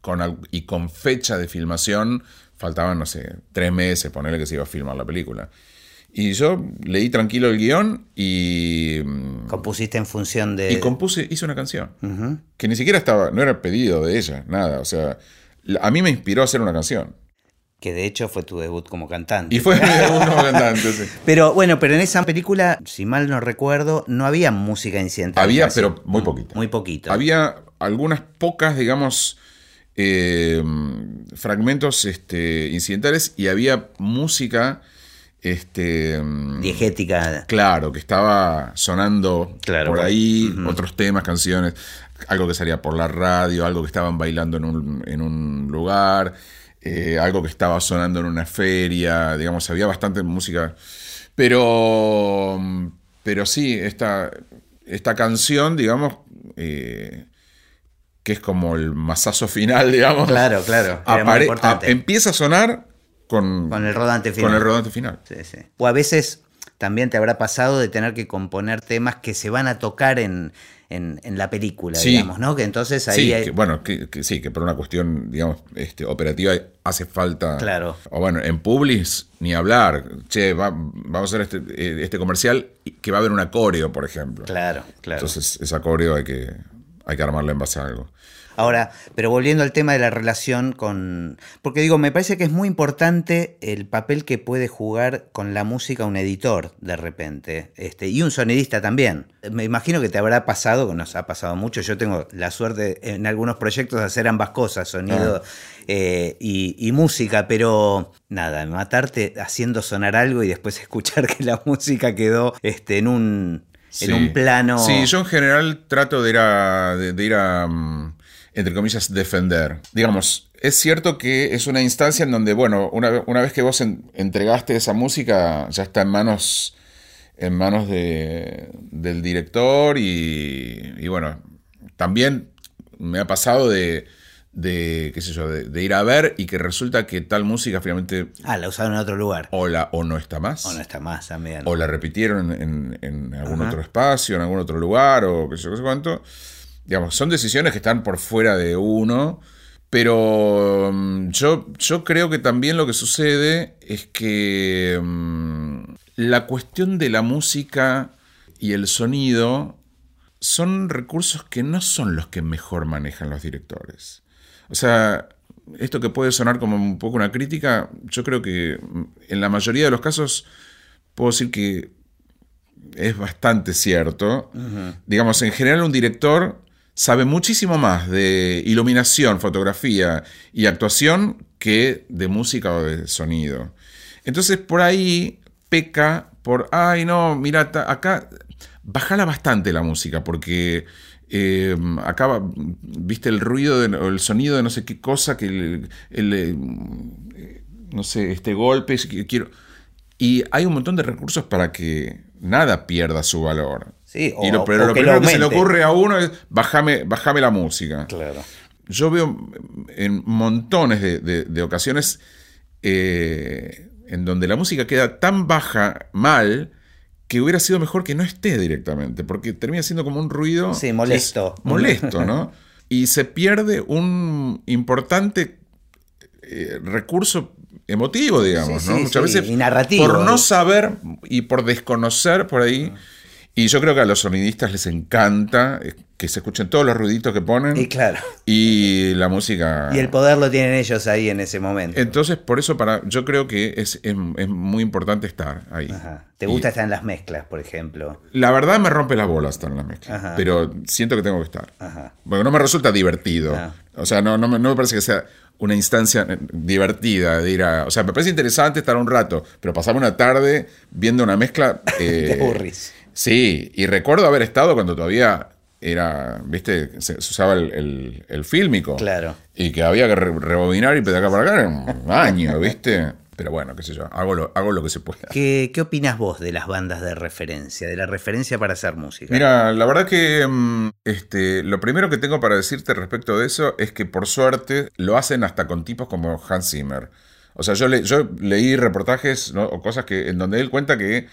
con, y con fecha de filmación, faltaban, no sé, tres meses, ponerle que se iba a filmar la película. Y yo leí tranquilo el guion y, mm, Compusiste en función de. y compuse, hice una canción. Que ni siquiera estaba, no era pedido de ella, nada. O sea, a mí me inspiró a hacer una canción. que de hecho fue tu debut como cantante. Y fue mi <laughs> debut como cantante, sí. Pero bueno, pero en esa película, si mal no recuerdo, no había música incidental. Había, pero muy poquita. Muy poquito. Había algunas pocas, digamos, eh, fragmentos este, incidentales y había música, este, Diegética. claro, que estaba sonando Claro, por ahí, otros temas, canciones, algo que salía por la radio, algo que estaban bailando en un, en un lugar, eh, algo que estaba sonando en una feria, digamos, había bastante música. Pero, pero sí, esta, esta canción, digamos, eh, que es como el masazo final, <laughs> digamos, Claro, claro. Era muy importante. a- empieza a sonar con, Con el rodante final. con el rodante final. Sí, sí. O a veces también te habrá pasado de tener que componer temas que se van a tocar en, en- en la película, Sí. digamos, ¿no? Que entonces ahí Sí, hay- que, bueno, que, que sí, que por una cuestión, digamos, este, operativa hace falta. Claro. O bueno, en Publis, ni hablar. Che, va- vamos a hacer este, eh, este comercial que va a haber un coreo, por ejemplo. Claro, claro. Entonces, ese coreo hay que, hay que armarlo en base a algo. Ahora, pero volviendo al tema de la relación con... Porque digo, me parece que es muy importante el papel que puede jugar con la música un editor de repente, este, y un sonidista también. Me imagino que te habrá pasado, que nos ha pasado mucho, yo tengo la suerte en algunos proyectos de hacer ambas cosas, sonido eh, y, y música, pero nada, matarte haciendo sonar algo y después <laughs> escuchar que la música quedó este, en un... En un plano... Sí, yo en general trato de ir a, de, de ir a mm, entre comillas, defender. Digamos, es cierto que es una instancia en donde, bueno, una, una vez que vos en- entregaste esa música, ya está en manos, en manos de- del director y, y, bueno, también me ha pasado de, de qué sé yo, de, de ir a ver y que resulta que tal música finalmente Ah, la usaron en otro lugar. o, la, o no está más. O no está más también. O la repitieron en, en algún Ajá. otro espacio, en algún otro lugar, o qué sé yo, qué sé cuánto. Digamos, son decisiones que están por fuera de uno, pero mm, yo, yo creo que también lo que sucede es que mm, la cuestión de la música y el sonido son recursos que no son los que mejor manejan los directores. O sea, esto que puede sonar como un poco una crítica, yo creo que mm, en la mayoría de los casos puedo decir que es bastante cierto. Digamos, en general un director sabe muchísimo más de iluminación, fotografía y actuación que de música o de sonido. Entonces por ahí peca por, ay no, mira, acá bajala bastante la música porque eh, acá, viste el ruido o el sonido de no sé qué cosa, que el, eh, no sé, este golpe, quiero... Y hay un montón de recursos para que nada pierda su valor. Sí, y lo, pero o lo que primero lo que se le ocurre a uno es bájame, bájame la música. Claro. Yo veo en montones de, de- de ocasiones eh, en donde la música queda tan baja, mal, que hubiera sido mejor que no esté directamente, porque termina siendo como un ruido... Sí, molesto. es molesto, ¿no? <laughs> Y se pierde un importante eh, recurso emotivo, digamos, Sí, ¿no? sí, Muchas sí, veces y narrativo. por no saber y por desconocer por ahí. Y yo creo que a los sonidistas les encanta eh, que se escuchen todos los ruiditos que ponen Y claro. y la música. Y el poder lo tienen ellos ahí en ese momento. Entonces, por eso para yo creo que es, es- es muy importante estar ahí. Ajá. ¿Te Y gusta estar en las mezclas, por ejemplo? La verdad me rompe las bolas estar en la mezcla, Ajá. pero siento que tengo que estar. Ajá. Porque no me resulta divertido. Ah. O sea, no, no, me, no me parece que sea una instancia eh, divertida de ir a... O sea, me parece interesante estar un rato, pero pasarme una tarde viendo una mezcla... <laughs> eh, Te aburrís. Sí, y recuerdo haber estado cuando todavía era, viste, se, se usaba el, el- el fílmico. Claro. Y que había que re- rebobinar y de acá para acá en un año, viste. Pero bueno, qué sé yo, hago lo, hago lo que se pueda. ¿Qué, ¿Qué opinas vos de las bandas de referencia, de la referencia para hacer música? Mira, la verdad que mm, este, lo primero que tengo para decirte respecto de eso es que por suerte lo hacen hasta con tipos como Hans Zimmer. O sea, yo, le- yo leí reportajes ¿no? o cosas que, en donde él cuenta que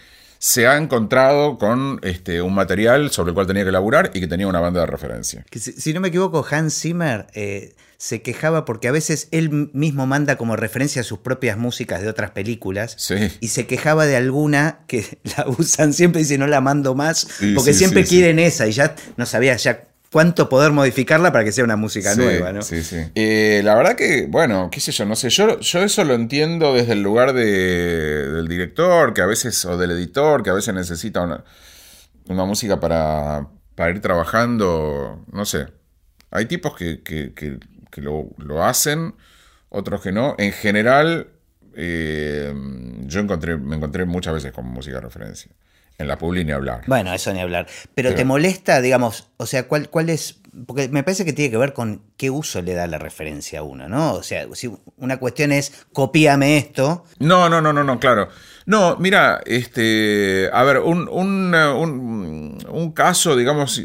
se ha encontrado con este, un material sobre el cual tenía que laburar y que tenía una banda de referencia. Que si, si no me equivoco, Hans Zimmer eh, se quejaba porque a veces él mismo manda como referencia a sus propias músicas de otras películas Sí. y se quejaba de alguna que <laughs> la usan siempre y dice no la mando más Sí, porque sí, siempre quieren esa y ya no sabía ya cuánto poder modificarla para que sea una música Sí, nueva, ¿no? Sí, sí. Eh, la verdad que, bueno, qué sé yo, no sé, yo, yo eso lo entiendo desde el lugar de- del director, que a veces, o del editor, que a veces necesita una, una música para, para ir trabajando, no sé. Hay tipos que, que- que- que lo, lo hacen, otros que no. En general, eh, yo encontré, me encontré muchas veces con música de referencia. En la publi ni hablar. Bueno, eso ni hablar. Pero Pero- te molesta, digamos, o sea, ¿cuál, ¿cuál es? Porque me parece que tiene que ver con qué uso le da la referencia a uno, ¿no? O sea, si una cuestión es copíame esto, No, no, no, no, no, claro. No, mira, este, a ver, un, un, un- un caso, digamos,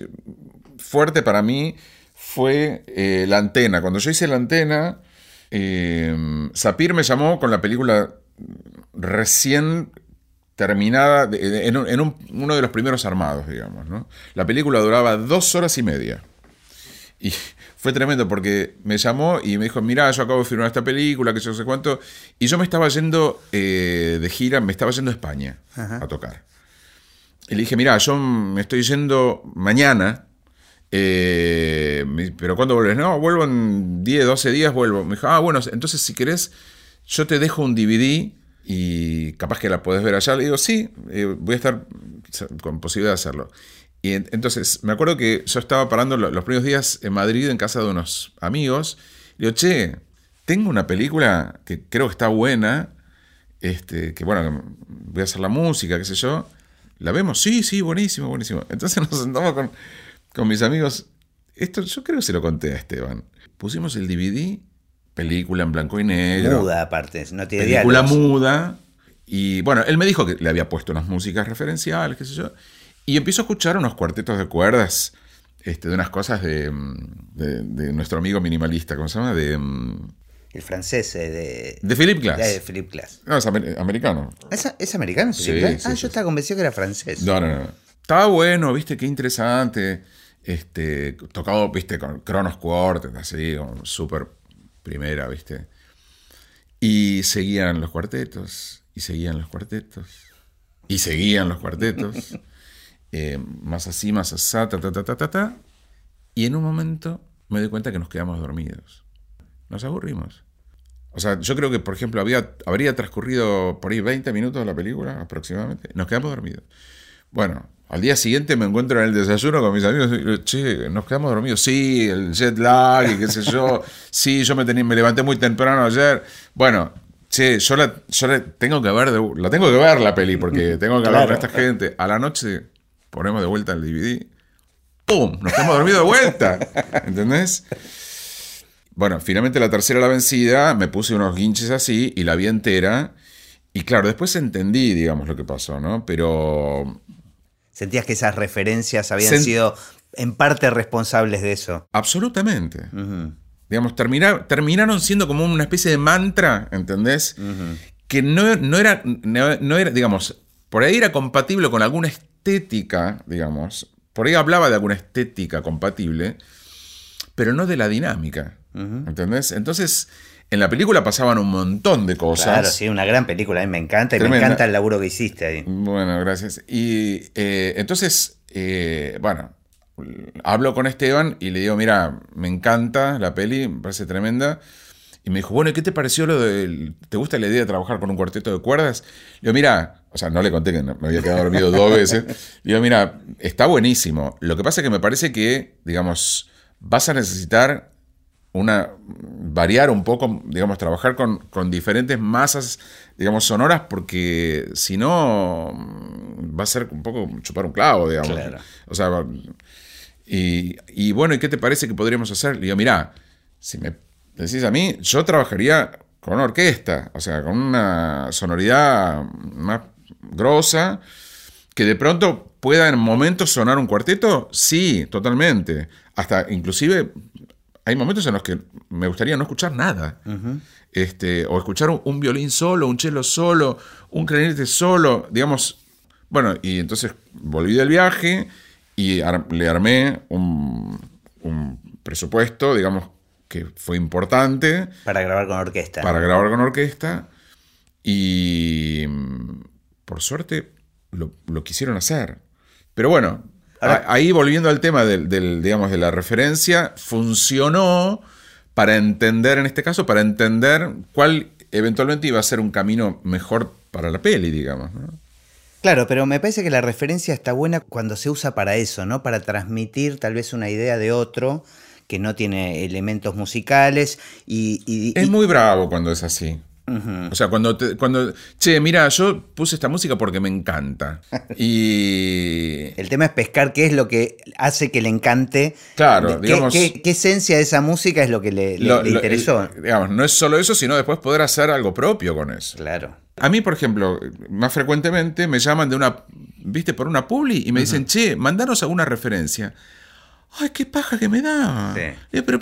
fuerte para mí fue eh, la antena. Cuando yo hice la antena, eh, Sapir me llamó con la película recién terminada de- en, un- en un- uno de los primeros armados, digamos, ¿no? La película duraba dos horas y media. Y <laughs> fue tremendo porque me llamó y me dijo, mirá, yo acabo de filmar esta película, que yo no sé cuánto. Y yo me estaba yendo eh, de gira, me estaba yendo a España Ajá. a tocar. Y le dije, mirá, yo me estoy yendo mañana, eh, pero ¿cuándo vuelves? No, vuelvo en 10, 12 días, vuelvo. Me dijo, ah, bueno, entonces si querés, yo te dejo un DVD y capaz que la podés ver allá. Le digo, sí, eh, voy a estar con posibilidad de hacerlo. Y en- entonces, me acuerdo que yo estaba parando lo- los primeros días en Madrid en casa de unos amigos. Le digo, che, tengo una película que creo que está buena, este, que bueno, voy a hacer la música, qué sé yo. ¿La vemos? Sí, sí, buenísimo, buenísimo. Entonces <laughs> nos sentamos con, con mis amigos. Esto yo creo que se lo conté a Esteban. Pusimos el DVD, película en blanco y negro. muda aparte, no tiene película diálogos. muda. Y bueno, él me dijo que le había puesto unas músicas referenciales, qué sé yo. Y empiezo a escuchar unos cuartetos de cuerdas este, de unas cosas de, mm, de- de nuestro amigo minimalista, ¿cómo se llama? De, mm, El francés eh, de, de Philip Glass. de Philip Glass. No, es amer- americano. ¿Es, es americano Sí, Glass? sí, ah, sí, yo estaba convencido que era francés. No, no, no. Estaba bueno, viste, qué interesante. Este, tocado, viste, con Kronos Quartet, así, súper primera, viste. Y seguían los cuartetos, y seguían los cuartetos, y seguían los cuartetos. <laughs> eh, más así, más asá, ta, ta, ta, ta, ta, ta. Y en un momento me doy cuenta que nos quedamos dormidos. Nos aburrimos. O sea, yo creo que, por ejemplo, había, habría transcurrido por ahí 20 minutos de la película aproximadamente. Nos quedamos dormidos. Bueno, al día siguiente me encuentro en el desayuno con mis amigos y digo, che, nos quedamos dormidos. Sí, el jet lag y qué sé yo. <laughs> Sí, yo me, levanté muy temprano ayer. Bueno, che, yo la, yo la tengo que ver, de- la tengo que ver la peli porque <laughs> tengo que hablar con esta gente. A la noche ponemos de vuelta el DVD. ¡Pum! Nos quedamos dormidos de vuelta. <laughs> ¿Entendés? Bueno, finalmente la tercera la vencida, me puse unos guinches así y la vi entera. Y claro, después entendí, digamos, lo que pasó, ¿no? Pero Sentías que esas referencias habían Sent- sido en parte responsables de eso. absolutamente. Digamos, termina- terminaron siendo como una especie de mantra, ¿entendés? Que no, no era, no, no era, digamos, por ahí era compatible con alguna estética, digamos. Por ahí hablaba de alguna estética compatible, pero no de la dinámica, ¿entendés? Entonces, en la película pasaban un montón de cosas. Claro, sí, una gran película, a mí me encanta y me Tremenda. encanta el laburo que hiciste ahí. Bueno, gracias. Y eh, entonces, eh, bueno, hablo con Esteban y le digo, mira, me encanta la peli, me parece tremenda. Y me dijo, bueno, ¿y qué te pareció lo del... ¿Te gusta la idea de trabajar con un cuarteto de cuerdas? Le digo, mira, o sea, no le conté que me había quedado dormido dos veces. Le digo, mira, está buenísimo. Lo que pasa es que me parece que, digamos, vas a necesitar una variar un poco, digamos, trabajar con, con diferentes masas, digamos, sonoras, porque si no mm, va a ser un poco chupar un clavo, digamos. Claro. O sea, y, y bueno, ¿y qué te parece que podríamos hacer? Le digo, mira, si me decís a mí, yo trabajaría con una orquesta, o sea, con una sonoridad más grosa, que de pronto pueda en momentos sonar un cuarteto, sí, totalmente. Hasta inclusive hay momentos en los que me gustaría no escuchar nada. este, o escuchar un, un violín solo, un cello solo, un clarinete solo, digamos. Bueno, y entonces volví del viaje y ar- le armé un, un presupuesto, digamos, que fue importante. Para grabar con orquesta. Para grabar con orquesta. Y por suerte lo, quisieron hacer. Pero bueno, ahí volviendo al tema del, digamos, de la referencia, funcionó para entender, en este caso, para entender cuál eventualmente iba a ser un camino mejor para la peli, digamos. Claro, pero me parece que la referencia está buena cuando se usa para eso, ¿no? Para transmitir tal vez una idea de otro que no tiene elementos musicales y... es muy bravo cuando es así. O sea, cuando, cuando, che, mira, yo puse esta música porque me encanta. <laughs> Y... El tema es pescar qué es lo que hace que le encante. Claro, digamos... ¿Qué, esencia de esa música es lo que le, interesó? digamos, no es solo eso, sino después poder hacer algo propio con eso. Claro. A mí, por ejemplo, más frecuentemente me llaman de una, viste, por una publi y me dicen, che, mandanos alguna referencia. Ay, qué paja que me da. Sí. pero,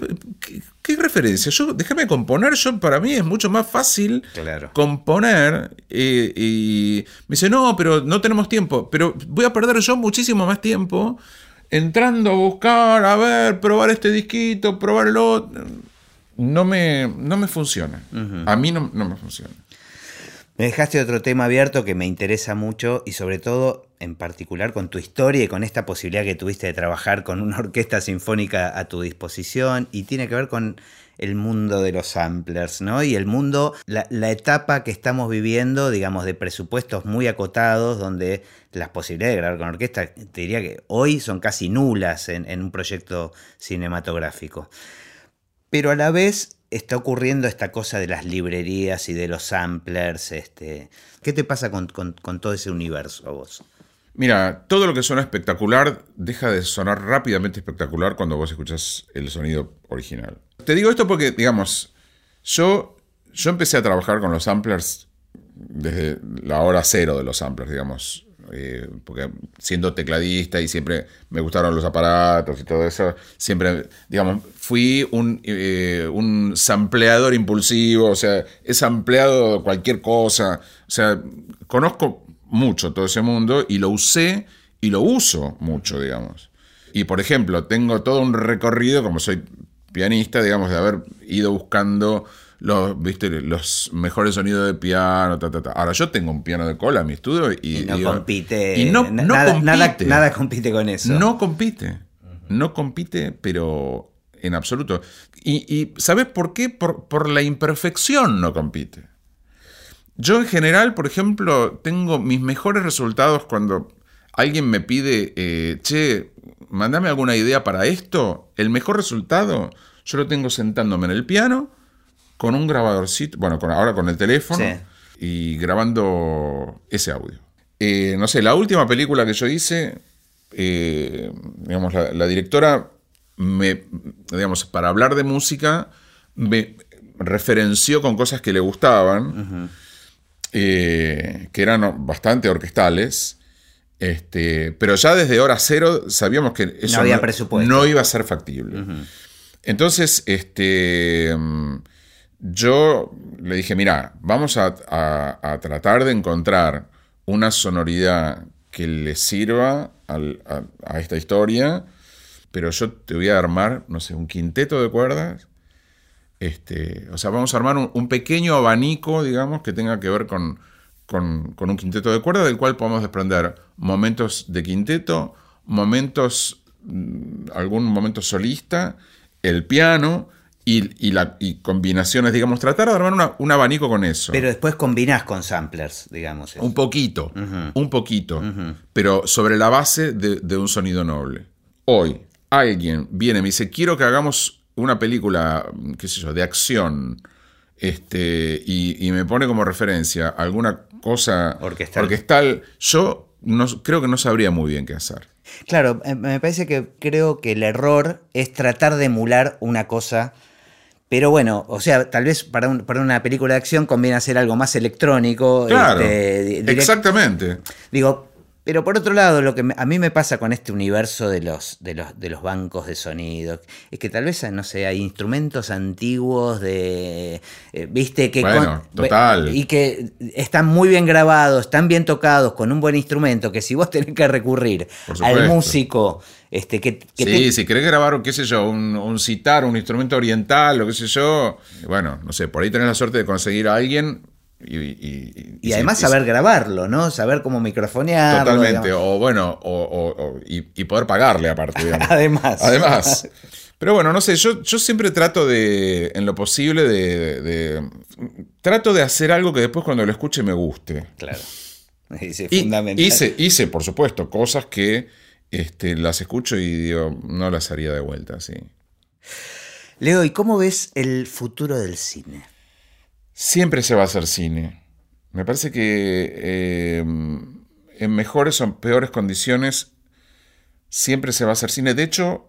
¿qué, referencia? Yo, déjame componer. Yo, para mí es mucho más fácil componer. Eh, y me dice, no, pero no tenemos tiempo. Pero voy a perder yo muchísimo más tiempo entrando a buscar, a ver, probar este disquito, probar el otro. No me, no me funciona. A mí no, no me funciona. Me dejaste otro tema abierto que me interesa mucho y sobre todo en particular con tu historia y con esta posibilidad que tuviste de trabajar con una orquesta sinfónica a tu disposición y tiene que ver con el mundo de los samplers, ¿no? Y el mundo, la, etapa que estamos viviendo, digamos, de presupuestos muy acotados, donde las posibilidades de grabar con orquesta, te diría que hoy son casi nulas en, en un proyecto cinematográfico. Pero a la vez está ocurriendo esta cosa de las librerías y de los samplers. Este, ¿Qué te pasa con, todo ese universo vos? Mira, todo lo que suena espectacular deja de sonar rápidamente espectacular cuando vos escuchas el sonido original. Te digo esto porque, digamos, yo, yo empecé a trabajar con los samplers desde la hora cero de los samplers, digamos. Eh, porque siendo tecladista y siempre me gustaron los aparatos y todo eso, siempre, digamos, fui un, eh, un sampleador impulsivo, o sea, he sampleado cualquier cosa, o sea, conozco mucho todo ese mundo y lo usé y lo uso mucho, digamos. Y por ejemplo, tengo todo un recorrido, como soy pianista, digamos, de haber ido buscando los, ¿viste? los mejores sonidos de piano. Ahora yo tengo un piano de cola en mi estudio y, no compite. Y no, nada, compite. Nada, compite con eso. No compite. No compite, pero en absoluto. Y, ¿sabes por qué? Por, por la imperfección no compite. Yo en general, por ejemplo, tengo mis mejores resultados cuando alguien me pide, eh, che, mandame alguna idea para esto. El mejor resultado yo lo tengo sentándome en el piano con un grabadorcito, bueno, con, ahora con el teléfono y grabando ese audio. Eh, no sé, la última película que yo hice, eh, digamos, la, directora me, digamos, para hablar de música, me referenció con cosas que le gustaban, eh, que eran bastante orquestales. Este, pero ya desde hora cero sabíamos que eso no, iba a ser factible. Entonces, este, yo le dije, mira, vamos a, tratar de encontrar una sonoridad que le sirva a, esta historia, pero yo te voy a armar, no sé, un quinteto de cuerdas. Este, o sea, vamos a armar un, pequeño abanico, digamos, que tenga que ver con, con, un quinteto de cuerdas, del cual podemos desprender momentos de quinteto, momentos, mm, algún momento solista, el piano, y, la, combinaciones, digamos, tratar de armar un abanico con eso. Pero después combinás con samplers, digamos. Un poquito, un poquito, pero sobre la base de, un sonido noble. Hoy alguien viene y me dice, quiero que hagamos una película, qué sé yo, de acción, este, y, me pone como referencia alguna cosa orquestal, yo no, creo que no sabría muy bien qué hacer. Claro, eh, me parece que creo que el error es tratar de emular una cosa pero bueno, o sea, tal vez para, una película de acción conviene hacer algo más electrónico. Claro, este, exactamente. Digo, Pero por otro lado, lo que a mí me pasa con este universo de los, de, los, de los bancos de sonido es que tal vez, no sé, hay instrumentos antiguos de. Eh, ¿Viste? Que bueno, total. Y que están muy bien grabados, están bien tocados, con un buen instrumento, que si vos tenés que recurrir al músico. Este, que, sí, si querés grabar, qué sé yo, un, un citar, un instrumento oriental o qué sé yo, bueno, no sé, por ahí tenés la suerte de conseguir a alguien y, además saber grabarlo, ¿no? Saber cómo microfonear. Totalmente, o bueno, o, y, poder pagarle aparte. <laughs> además. Además. Pero bueno, no sé, yo, yo siempre trato de, en lo posible, de, Trato de hacer algo que después cuando lo escuche me guste. Claro. Hice, hice, hice, por supuesto, cosas que este, las escucho y digo, no las haría de vuelta, sí. Leo, ¿y cómo ves el futuro del cine? Siempre se va a hacer cine. Me parece que eh, en mejores o peores condiciones siempre se va a hacer cine. De hecho,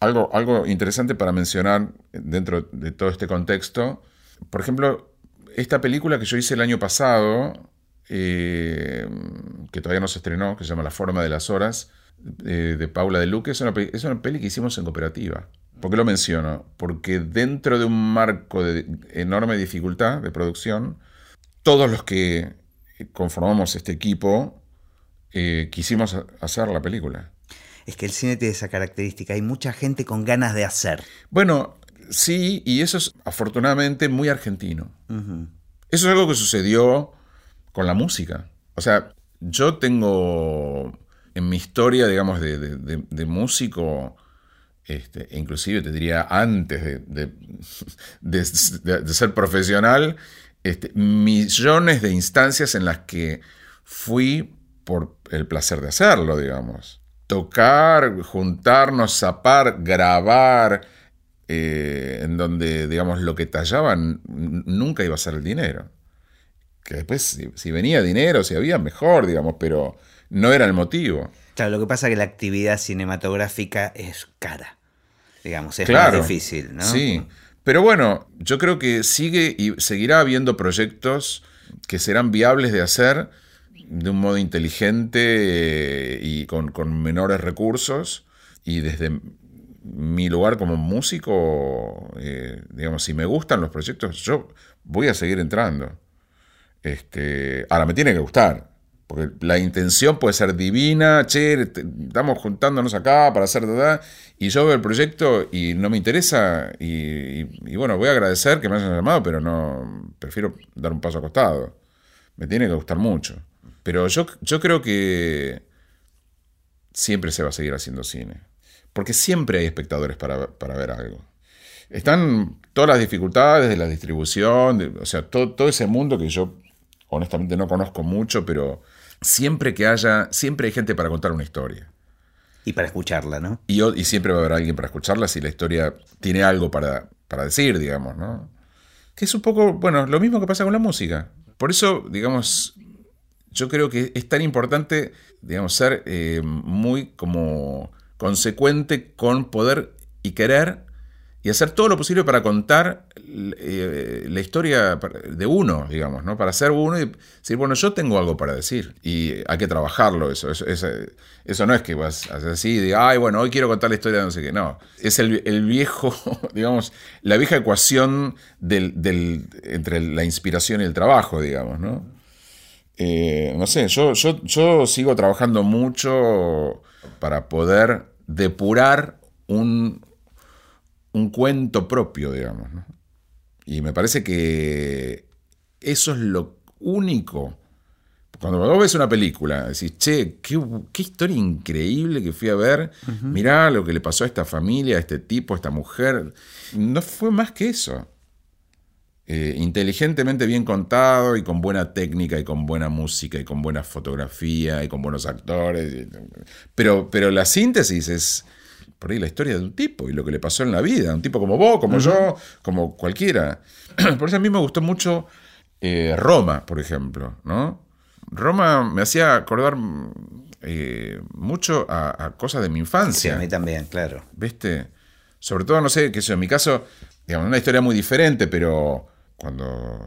algo, algo interesante para mencionar dentro de todo este contexto, por ejemplo, esta película que yo hice el año pasado, eh, que todavía no se estrenó, que se llama La forma de las horas, eh, de Paula de Luque, es una, es una peli que hicimos en cooperativa. ¿Por qué lo menciono? Porque dentro de un marco de enorme dificultad de producción, todos los que conformamos este equipo eh, quisimos hacer la película. Es que el cine tiene esa característica, hay mucha gente con ganas de hacer. Bueno, sí, y eso es afortunadamente muy argentino. Eso es algo que sucedió con la música. O sea, yo tengo en mi historia, digamos, de músico, este, e inclusive te diría antes de, ser profesional, este, millones de instancias en las que fui por el placer de hacerlo, digamos. Tocar, juntarnos, zapar, grabar, eh, en donde, digamos, lo que tallaban nunca iba a ser el dinero. Que después, si, si venía dinero, si había, mejor, digamos, pero no era el motivo. Claro, lo que pasa es que la actividad cinematográfica es cara, digamos, es más difícil, ¿no? Sí, pero bueno, yo creo que sigue y seguirá habiendo proyectos que serán viables de hacer de un modo inteligente eh, y con, menores recursos y desde mi lugar como músico, eh, digamos, si me gustan los proyectos, yo voy a seguir entrando. Este, ahora, me tiene que gustar. Porque la intención puede ser divina, che, estamos juntándonos acá para hacer verdad, y yo veo el proyecto y no me interesa, y, bueno, voy a agradecer que me hayan llamado, pero no, prefiero dar un paso a costado. Me tiene que gustar mucho. Pero yo, yo creo que siempre se va a seguir haciendo cine. Porque siempre hay espectadores para, ver algo. Están todas las dificultades de la distribución, o sea, todo, todo ese mundo que yo honestamente no conozco mucho, pero siempre que haya, siempre hay gente para contar una historia. Y para escucharla, ¿no? Y, y siempre va a haber alguien para escucharla si la historia tiene algo para, para decir, digamos, ¿no? Que es un poco, bueno, lo mismo que pasa con la música. Por eso, digamos, yo creo que es tan importante, digamos, ser eh, muy como consecuente con poder y querer y hacer todo lo posible para contar eh, la historia de uno, digamos, ¿no? Para ser uno y decir, bueno, yo tengo algo para decir y hay que trabajarlo eso. Eso, eso, no es que vas así y digas, ay, bueno, hoy quiero contar la historia de no sé qué. No, es el, viejo, <laughs> digamos, la vieja ecuación del, entre la inspiración y el trabajo, digamos, ¿no? Eh, no sé, yo, yo sigo trabajando mucho para poder depurar un, un cuento propio, digamos. Y me parece que eso es lo único. Cuando vos ves una película, decís, che, qué, historia increíble que fui a ver. Mirá lo que le pasó a esta familia, a este tipo, a esta mujer. No fue más que eso. Eh, inteligentemente bien contado y con buena técnica y con buena música y con buena fotografía y con buenos actores. Pero, pero la síntesis es, por ahí la historia de un tipo y lo que le pasó en la vida, un tipo como vos, como yo, como cualquiera. <clears throat> Por eso a mí me gustó mucho eh, Roma, por ejemplo, ¿no? Roma me hacía acordar eh, mucho a, cosas de mi infancia. Sí, a mí también, claro. ¿Viste? Sobre todo, no sé, qué sé en mi caso, digamos, una historia muy diferente, pero cuando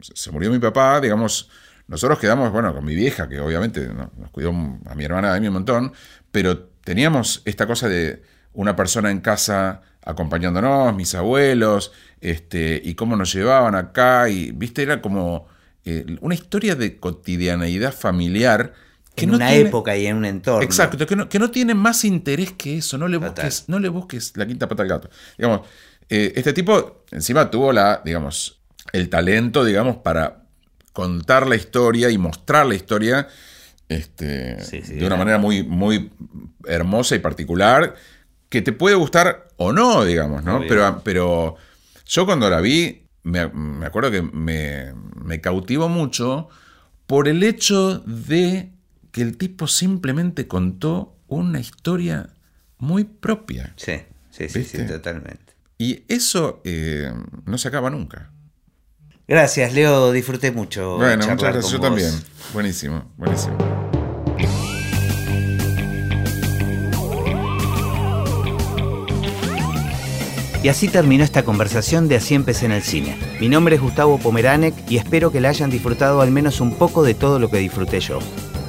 se murió mi papá, digamos, nosotros quedamos, bueno, con mi vieja, que obviamente nos, nos cuidó a mi hermana y a mí un montón, pero teníamos esta cosa de una persona en casa acompañándonos, mis abuelos, este, y cómo nos llevaban acá, y viste, era como eh, una historia de cotidianeidad familiar. Que en una época y en un entorno. Exacto, que no, que no, tiene más interés que eso, no le, busques, no le busques la quinta pata al gato. Digamos, eh, este tipo encima tuvo la, digamos, el talento, digamos, para contar la historia y mostrar la historia este, de una manera muy, muy hermosa y particular que te puede gustar o no, digamos, ¿no? Pero, pero yo cuando la vi, me, acuerdo que me, me cautivó mucho por el hecho de que el tipo simplemente contó una historia muy propia. Sí, sí, sí, sí totalmente. Y eso eh, no se acaba nunca. Gracias, Leo, disfruté mucho. Bueno, muchas gracias, yo también. Buenísimo, buenísimo. Y así terminó esta conversación de Así empecé en el cine. Mi nombre es Gustavo Pomeranek y espero que la hayan disfrutado al menos un poco de todo lo que disfruté yo.